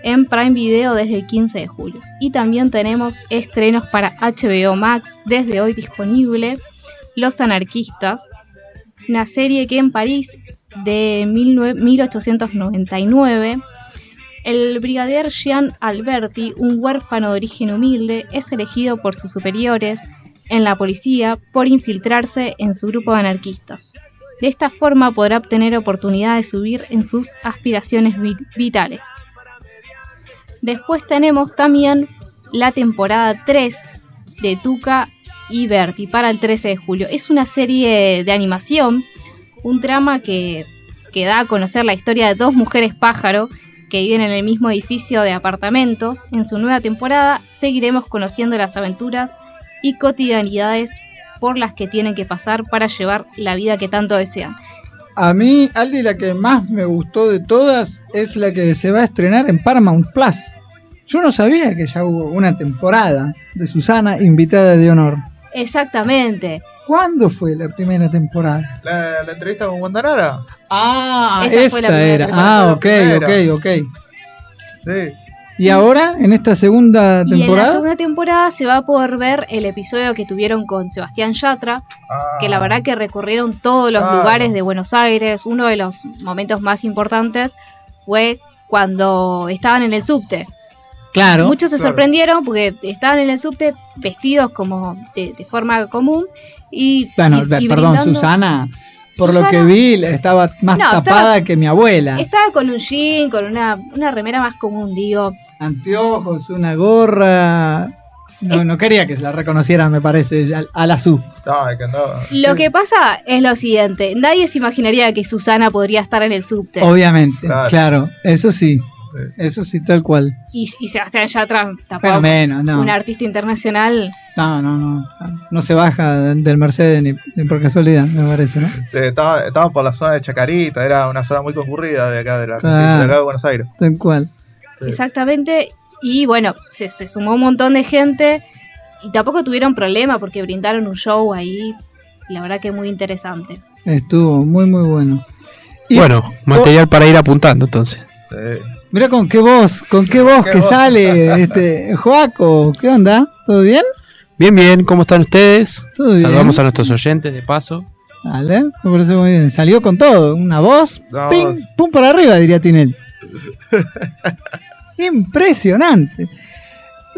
En Prime Video desde el 15 de julio. Y también tenemos estrenos para HBO Max desde hoy disponible. Los Anarquistas. Una serie que en París de 19 1899 el brigadier Jean Alberti, un huérfano de origen humilde, es elegido por sus superiores en la policía por infiltrarse en su grupo de anarquistas. De esta forma podrá obtener oportunidad de subir en sus aspiraciones vi- vitales. Después tenemos también la temporada 3 de Tuca y Berti para el 13 de julio. Es una serie de animación, un trama que, que da a conocer la historia de dos mujeres pájaro que viven en el mismo edificio de apartamentos. En su nueva temporada seguiremos conociendo las aventuras y cotidianidades por las que tienen que pasar para llevar la vida que tanto desean. A mí, Aldi, la que más me gustó de todas es la que se va a estrenar en Paramount Plus. Yo no sabía que ya hubo una temporada de Susana invitada de honor. Exactamente. ¿Cuándo fue la primera temporada? La, la entrevista con Guandanara. Ah, Esa esa, fue la primera. era. Esa Ah, ok, ok, ok. Sí. ¿Y ahora, en esta segunda Y en la temporada? segunda temporada se va a poder ver el episodio que tuvieron con Sebastián Yatra, Ah, que la verdad que recorrieron todos los Claro. lugares de Buenos Aires. Uno de los momentos más importantes fue cuando estaban en el subte. Claro. Muchos se claro. sorprendieron porque estaban en el subte vestidos como de, de forma común y, Bueno, y- y perdón, brindando- Susana. Por lo que vi, estaba más No, estaba- tapada que mi abuela. Estaba con un jean, con una, una remera más común, digo. Anteojos, una gorra. No, no quería que se la reconocieran, me parece, al- a la su. no, es que no. Lo Sí. que pasa es lo siguiente, nadie se imaginaría que Susana podría estar en el subte. Obviamente, Claro. claro. eso sí. Sí. Eso sí, tal cual. Y, y Sebastián Yatra, Pero tampoco, menos, no. un artista internacional. No, no, no. No se baja del Mercedes ni, ni por casualidad, me parece, ¿no? Sí, estaba, estaba por la zona de Chacarita, era una zona muy concurrida de acá de, la, Claro. de acá de Buenos Aires. Tal cual. Sí. Exactamente. Y bueno, se, se sumó un montón de gente y tampoco tuvieron problema porque brindaron un show ahí. La verdad que muy interesante. Estuvo muy, muy bueno. Y Bueno, material para ir apuntando entonces. Sí. Mira con qué voz, con qué voz Qué que voz. sale este Joaco. ¿Qué onda? ¿Todo bien? Bien, bien, ¿cómo están ustedes? Todo bien. Saludamos a nuestros oyentes de paso. Dale, me parece muy bien. Salió con todo. Una voz, ping, voz. pum para arriba, diría Tinel. Impresionante.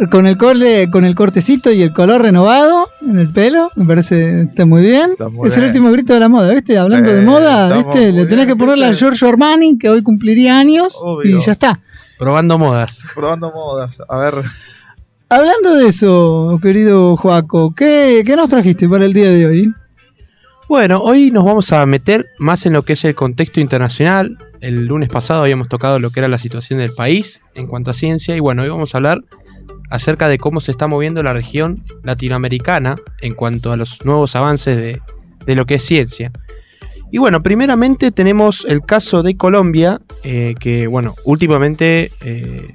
Con el, corte, con el cortecito y el color renovado en el pelo, me parece está muy bien. Está muy es el último grito de la moda, ¿viste? Hablando de Eh, moda, ¿viste? Le tenés bien, que ponerle a. Giorgio Armani, que hoy cumpliría años, Obvio. y ya está. Probando modas. Probando modas. A ver, Hablando de eso, querido Joaco, ¿qué, ¿qué nos trajiste para el día de hoy? Bueno, hoy nos vamos a meter más en lo que es el contexto internacional. El lunes pasado habíamos tocado lo que era la situación del país en cuanto a ciencia y bueno, hoy vamos a hablar acerca de cómo se está moviendo la región latinoamericana en cuanto a los nuevos avances de, de lo que es ciencia. Y bueno, primeramente tenemos el caso de Colombia, eh, que bueno, últimamente, eh,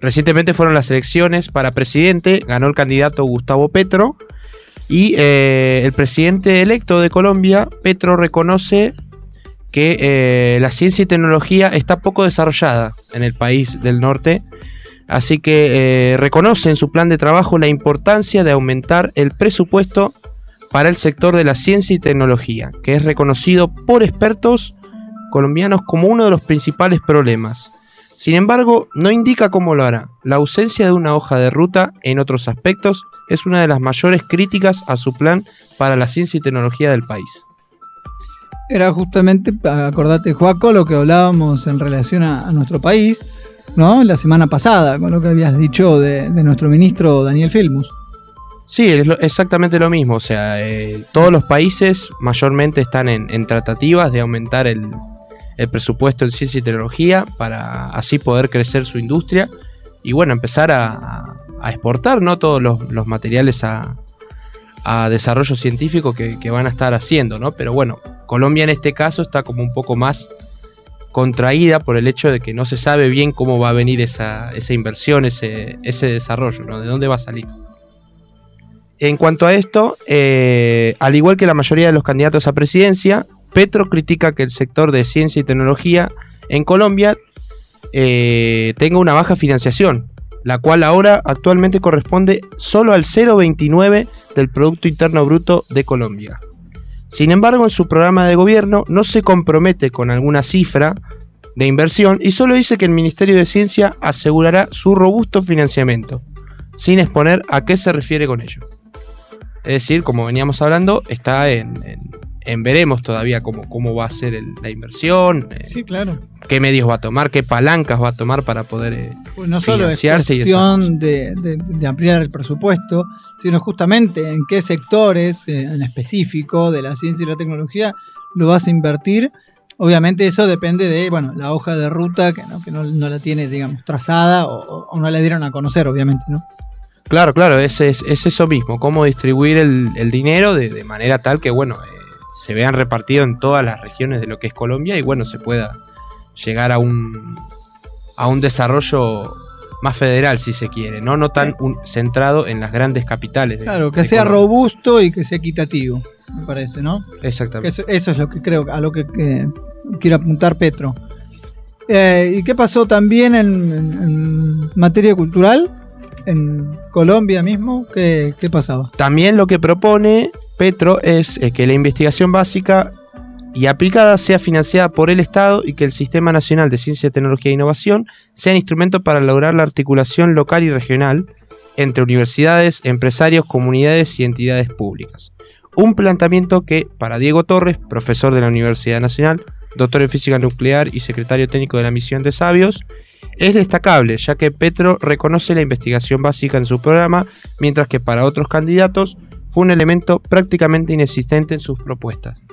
recientemente fueron las elecciones para presidente, ganó el candidato Gustavo Petro, y eh, el presidente electo de Colombia, Petro, reconoce que eh, la ciencia y tecnología está poco desarrollada en el país del norte. Así que eh, reconoce en su plan de trabajo la importancia de aumentar el presupuesto para el sector de la ciencia y tecnología, que es reconocido por expertos colombianos como uno de los principales problemas. Sin embargo, no indica cómo lo hará. La ausencia de una hoja de ruta en otros aspectos es una de las mayores críticas a su plan para la ciencia y tecnología del país. Era justamente, acordate, Joaco, lo que hablábamos en relación a, nuestro país, ¿no? La semana pasada, con lo que habías dicho de, nuestro ministro Daniel Filmus. Sí, es exactamente lo mismo. O sea, eh, todos los países mayormente están en, en tratativas de aumentar el, el presupuesto en ciencia y tecnología para así poder crecer su industria y bueno, empezar a, a- exportar ¿no? todos los, los materiales a, a desarrollo científico que van a estar haciendo, ¿no? Pero bueno, Colombia en este caso está como un poco más contraída por el hecho de que no se sabe bien cómo va a venir esa, esa inversión, ese, ese desarrollo, ¿no? De dónde va a salir. En cuanto a esto, eh, al igual que la mayoría de los candidatos a presidencia, Petro critica que el sector de ciencia y tecnología en Colombia eh, tenga una baja financiación, la cual ahora actualmente corresponde solo al 0,29 del Producto Interno Bruto de Colombia. Sin embargo, en su programa de gobierno no se compromete con alguna cifra de inversión y solo dice que el Ministerio de Ciencia asegurará su robusto financiamiento, sin exponer a qué se refiere con ello. Es decir, como veníamos hablando, está en, en veremos todavía cómo, cómo va a ser el- la inversión, eh, Sí, claro. qué medios va a tomar, qué palancas va a tomar para poder... eh, Pues no solo es Financiarse y esas cuestión de, de- de ampliar el presupuesto, sino justamente en qué sectores eh, en específico de la ciencia y la tecnología lo vas a invertir. Obviamente eso depende de bueno la hoja de ruta que no, que no, no la tiene, digamos, trazada o, o no la dieron a conocer, obviamente, ¿no? Claro, claro, es, es, es eso mismo, cómo distribuir el, el dinero de, de manera tal que, bueno, eh, se vean repartidos en todas las regiones de lo que es Colombia y, bueno, se pueda llegar a un, a un desarrollo más federal, si se quiere, no, no tan un- centrado en las grandes capitales. de- Claro, que de sea Colombia. robusto y que sea equitativo, me parece, ¿no? Exactamente. eso, eso es lo que creo, a lo que, que quiere apuntar Petro. Eh, ¿Y qué pasó también en, en- en materia cultural? En Colombia mismo, ¿qué, qué pasaba? También lo que propone Petro es eh, que la investigación básica y aplicada sea financiada por el Estado y que el Sistema Nacional de Ciencia, Tecnología e Innovación sea un instrumento para lograr la articulación local y regional entre universidades, empresarios, comunidades y entidades públicas. Un planteamiento que, para Diego Torres, profesor de la Universidad Nacional, doctor en física nuclear y secretario técnico de la misión de Sabios, es destacable, ya que Petro reconoce la investigación básica en su programa, mientras que para otros candidatos fue un elemento prácticamente inexistente en sus propuestas.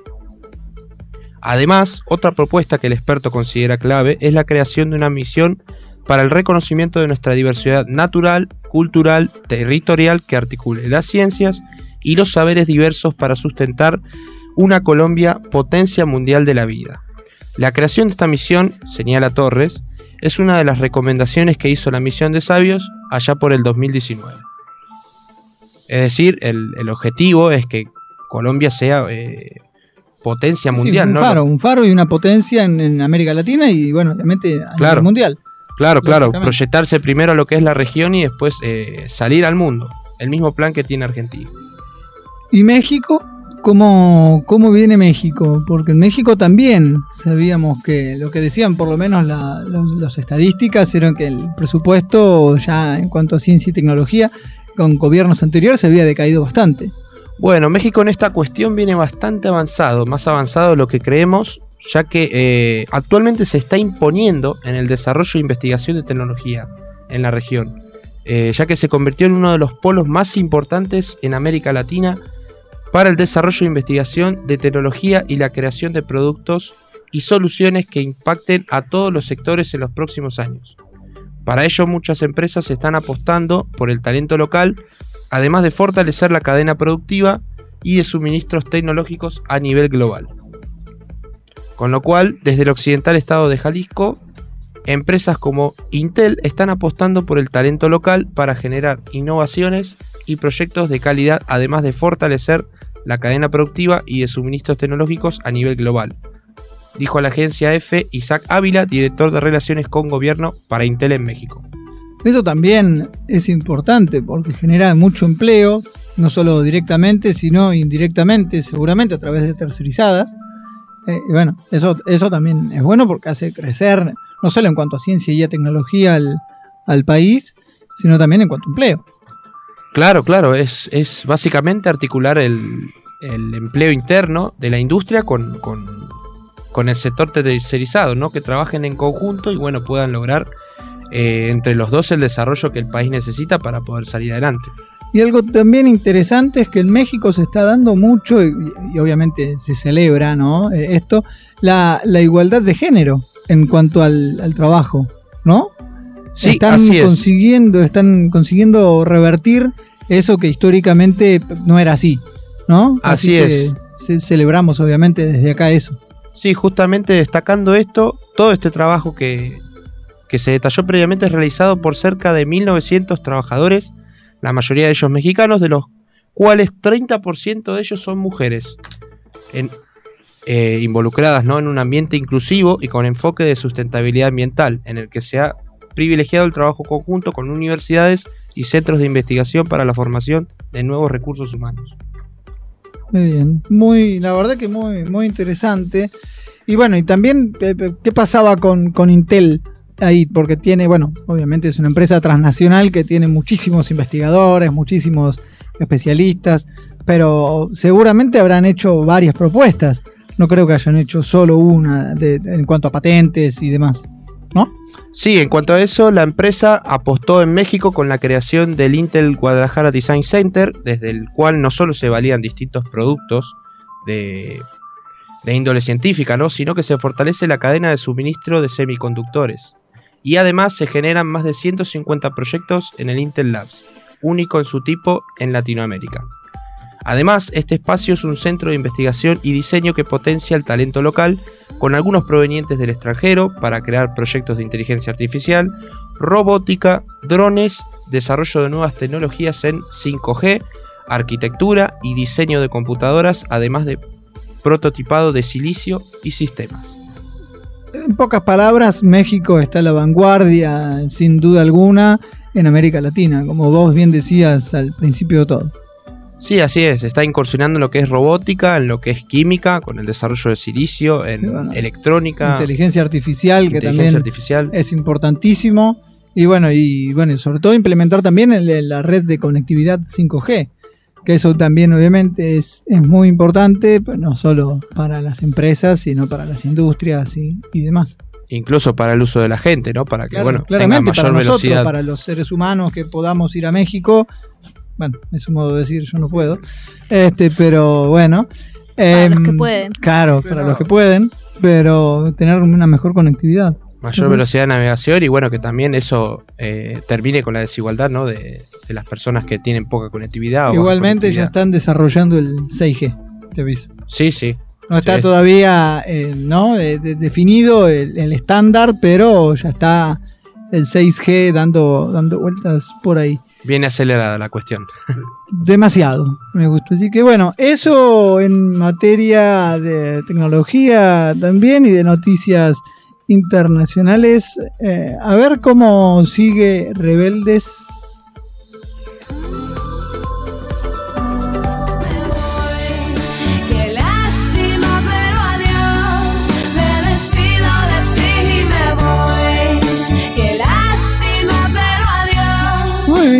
Además, otra propuesta que el experto considera clave es la creación de una misión para el reconocimiento de nuestra diversidad natural, cultural, territorial que articule las ciencias y los saberes diversos para sustentar una Colombia potencia mundial de la vida. La creación de esta misión, señala Torres, es una de las recomendaciones que hizo la misión de sabios allá por el 2019. Es decir, el, el objetivo es que Colombia sea eh, potencia Sí, mundial, un ¿no? faro, un faro y una potencia en, en América Latina y bueno, obviamente a Claro. nivel mundial. Claro, claro, proyectarse primero a lo que es la región y después eh, salir al mundo. El mismo plan que tiene Argentina. ¿Y México? ¿Cómo, ¿Cómo viene México? Porque en México también sabíamos que lo que decían por lo menos los- las estadísticas eran que el presupuesto ya en cuanto a ciencia y tecnología con gobiernos anteriores se había decaído bastante. Bueno, México en esta cuestión viene bastante avanzado, más avanzado de lo que creemos, ya que eh, actualmente se está imponiendo en el desarrollo e investigación de tecnología en la región, eh, ya que se convirtió en uno de los polos más importantes en América Latina para el desarrollo e investigación de tecnología y la creación de productos y soluciones que impacten a todos los sectores en los próximos años. Para ello muchas empresas están apostando por el talento local, además de fortalecer la cadena productiva y de suministros tecnológicos a nivel global. Con lo cual, desde el occidental estado de Jalisco, empresas como Intel están apostando por el talento local para generar innovaciones y proyectos de calidad, además de fortalecer la cadena productiva y de suministros tecnológicos a nivel global. Dijo a la agencia EFE Isaac Ávila, director de Relaciones con Gobierno para Intel en México. Eso también es importante porque genera mucho empleo, no solo directamente, sino indirectamente, seguramente a través de tercerizadas. Eh, y bueno, eso, eso también es bueno porque hace crecer no solo en cuanto a ciencia y a tecnología al, al país, sino también en cuanto a empleo. Claro, claro, es, es básicamente articular el, el empleo interno de la industria con, con- con el sector tercerizado, ¿no? Que trabajen en conjunto y bueno, puedan lograr eh, entre los dos el desarrollo que el país necesita para poder salir adelante. Y algo también interesante es que en México se está dando mucho, y, y obviamente se celebra ¿no? Eh, esto, la, la igualdad de género en cuanto al, al trabajo, ¿no? Sí, están así es. consiguiendo, están consiguiendo revertir eso que históricamente no era así, ¿no? Así que es. ce- celebramos obviamente desde acá eso. Sí, justamente destacando esto, todo este trabajo que, que se detalló previamente es realizado por cerca de 1.900 trabajadores, la mayoría de ellos mexicanos, de los cuales 30% de ellos son mujeres, eh, involucradas ¿no? en un ambiente inclusivo y con enfoque de sustentabilidad ambiental, en el que se ha privilegiado el trabajo conjunto con universidades y centros de investigación para la formación de nuevos recursos humanos. Muy bien, muy, la verdad que muy, muy interesante. Y bueno, y también, eh, eh, ¿qué pasaba con, con Intel ahí? Porque tiene, bueno, obviamente es una empresa transnacional que tiene muchísimos investigadores, muchísimos especialistas, pero seguramente habrán hecho varias propuestas. No creo que hayan hecho solo una de- en cuanto a patentes y demás. Sí, en cuanto a eso, la empresa apostó en México con la creación del Intel Guadalajara Design Center, desde el cual no solo se valían distintos productos de, índole científica, ¿no? sino que se fortalece la cadena de suministro de semiconductores. Y además se generan más de 150 proyectos en el Intel Labs, único en su tipo en Latinoamérica. Además, este espacio es un centro de investigación y diseño que potencia el talento local con algunos provenientes del extranjero para crear proyectos de inteligencia artificial, robótica, drones, desarrollo de nuevas tecnologías en 5G, arquitectura y diseño de computadoras, además de prototipado de silicio y sistemas. En pocas palabras, México está a la vanguardia, sin duda alguna, en América Latina, como vos bien decías al principio de todo. Sí, así es, está incursionando en lo que es robótica, en lo que es química, con el desarrollo de silicio, en bueno, electrónica, Inteligencia artificial, que también artificial. es importantísimo. Y bueno, y bueno, sobre todo implementar también el- la red de conectividad 5G, que eso también obviamente es, es muy importante, no solo para las empresas, sino para las industrias y, y demás. Incluso para el uso de la gente, ¿no? Para que, Claro, bueno, tenga mayor para nosotros, velocidad. para los seres humanos que podamos ir a México, bueno, es un modo de decir, yo no puedo, este, pero bueno. Para los que em, pueden. Claro, para los que pueden, pero tener una mejor conectividad. mayor velocidad de navegación y bueno, que también eso eh, termine con la desigualdad ¿no? de, de las personas que tienen poca conectividad. Igualmente ya están desarrollando el 6G, te aviso. Sí, sí. No está Sí. todavía eh, ¿no? de- de- definido el, el estándar, pero ya está el 6G dando, dando vueltas por ahí. Viene acelerada la cuestión. Demasiado, me gustó. Así que bueno, eso en materia de tecnología también y de noticias internacionales. Eh, a ver cómo sigue Rebeldes.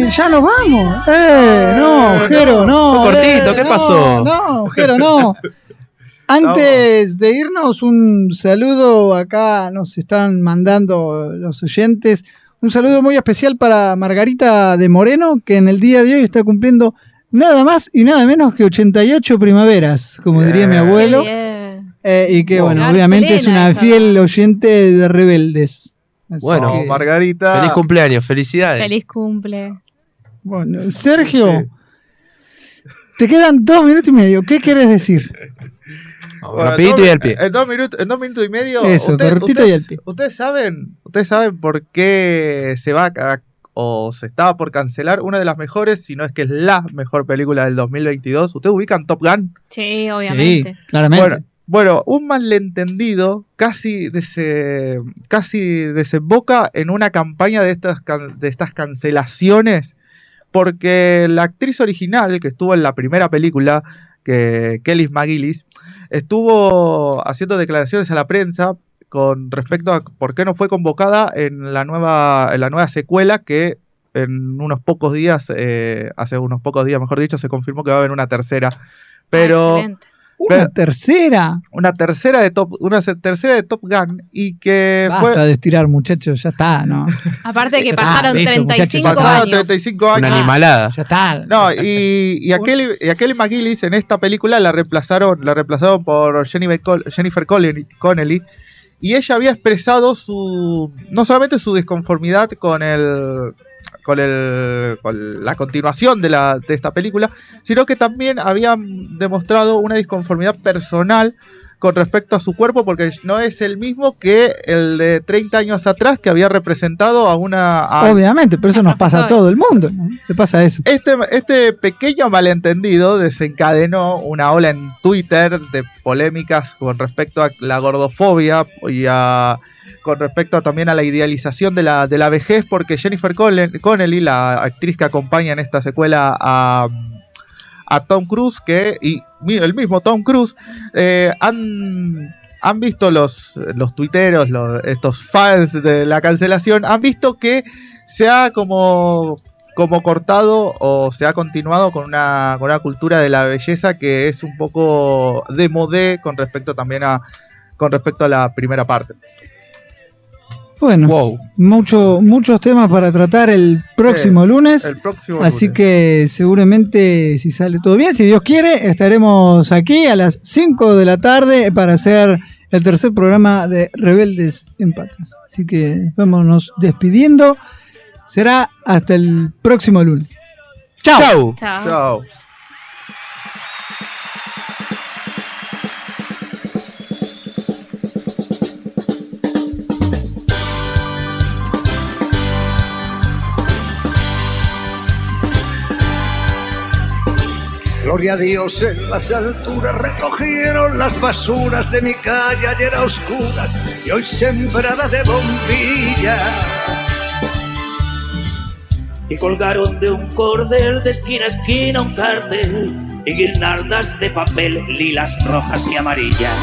Ya nos vamos. Eh, no, Jero, no. Fue cortito, eh, ¿qué no, pasó? No, Jero, no. Antes de irnos, un saludo. Acá nos están mandando los oyentes. Un saludo muy especial para Margarita de Moreno, que en el día de hoy está cumpliendo nada más y nada menos que 88 primaveras, como diría mi abuelo. Eh, y que, bueno, obviamente es una esa. fiel oyente de Rebeldes. Así Bueno, que- Margarita. Feliz cumpleaños, felicidades. Feliz cumple. Bueno, Sergio, te quedan dos minutos y medio. ¿Qué quieres decir? Bueno, rapidito dos- y al pie. En dos, minutos, en dos minutos y medio. Eso, cortito y al pie. Ustedes saben, ustedes saben por qué se va a, o se estaba por cancelar una de las mejores, si no es que es la mejor película del 2022. ¿Ustedes ubican Top Gun? Sí, obviamente. Sí, claramente. Bueno, bueno, un malentendido casi, dese- casi desemboca en una campaña de estas, de estas cancelaciones, porque la actriz original que estuvo en la primera película, que Kelly McGillis, estuvo haciendo declaraciones a la prensa con respecto a por qué no fue convocada en la nueva, en la nueva secuela que en unos pocos días, eh, hace unos pocos días, mejor dicho, se confirmó que va a haber una tercera. Pero Ah. Una Pero- tercera. una tercera de Top, una tercera de Top Gun y que Basta fue de estirar, muchachos. Ya está, ¿no? Aparte de que Ah, pasaron listo, 35 muchachos, pasaron años. 35 Una animalada. Ya está. No, y, y, a Kelly, y a Kelly McGillis en esta película la reemplazaron, la reemplazaron por Jennifer, Connelly, Connelly, y ella había expresado su no solamente su disconformidad con el con el con la continuación de la de esta película, sino que también había demostrado una disconformidad personal con respecto a su cuerpo porque no es el mismo que el de 30 años atrás que había representado a una a- Obviamente, pero eso nos pasa a todo el mundo. ¿no? Le pasa eso. Este, este pequeño malentendido desencadenó una ola en Twitter de polémicas con respecto a la gordofobia y a, con respecto también a la idealización de la, de la vejez, porque Jennifer Conne- Connelly, la actriz que acompaña en esta secuela a, a Tom Cruise, que, y el mismo Tom Cruise, eh, han, han visto los, los tuiteros, estos fans de la cancelación, han visto que se ha como como cortado o se ha continuado con una, con una cultura de la belleza que es un poco de modé con respecto también a con respecto a la primera parte. Bueno, Wow. mucho, muchos temas para tratar el próximo lunes. El próximo Así lunes. que seguramente si sale todo bien, si Dios quiere, estaremos aquí a las 5 de la tarde para hacer el tercer programa de Rebeldes en Patas. Así que vámonos despidiendo. Será hasta el próximo lunes. Chao. Chau. Chao. Chao. Gloria a Dios en las alturas recogieron las basuras de mi calle ayer a oscuras y hoy sembrada de bombillas. y colgaron de un cordel de esquina a esquina un cartel y guirnaldas de papel lilas, rojas y amarillas.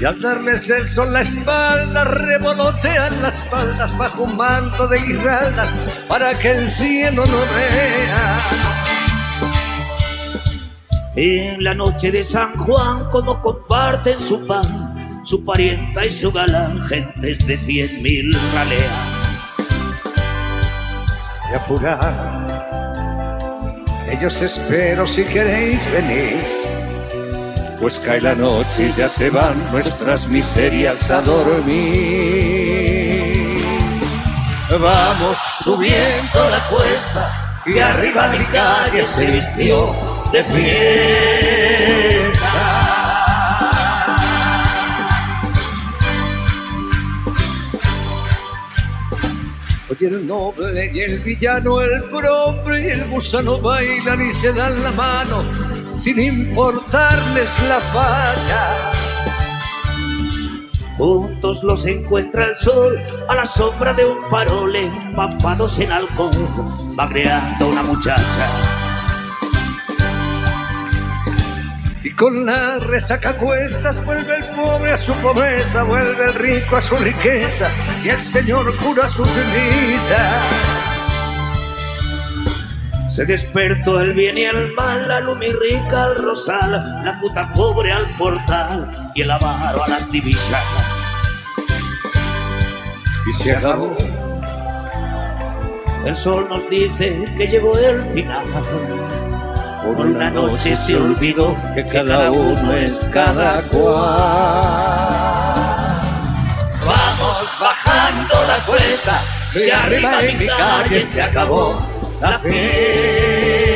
Y al darles el sol la espalda, revolotean las faldas bajo un manto de guirnaldas para que el cielo no vea. En la noche de San Juan, como comparten su pan, su parienta y su galán, gentes de cien mil raleas. Y apurar, ellos espero si queréis venir. Pues cae la noche y ya se van nuestras miserias a dormir. Vamos Subiendo la cuesta y arriba mi calle se vistió de fiesta. Oye, el noble y el villano, el pobre y el gusano bailan y se dan la mano sin importarles la falla. Juntos los encuentra el sol a la sombra de un farol empapados en alcohol, va creando una muchacha. Y con la resaca cuestas vuelve el pobre a su pobreza, vuelve el rico a su riqueza y el señor cura sus misas. Se despertó el bien y el mal, la rica al rosal, la puta pobre al portal y el avaro a las divisas. Y se acabó. El sol nos dice que llegó el final. Por una noche se olvidó que cada uno es cada cual. Vamos bajando la cuesta, que arriba en mi calle se acabó la fiesta.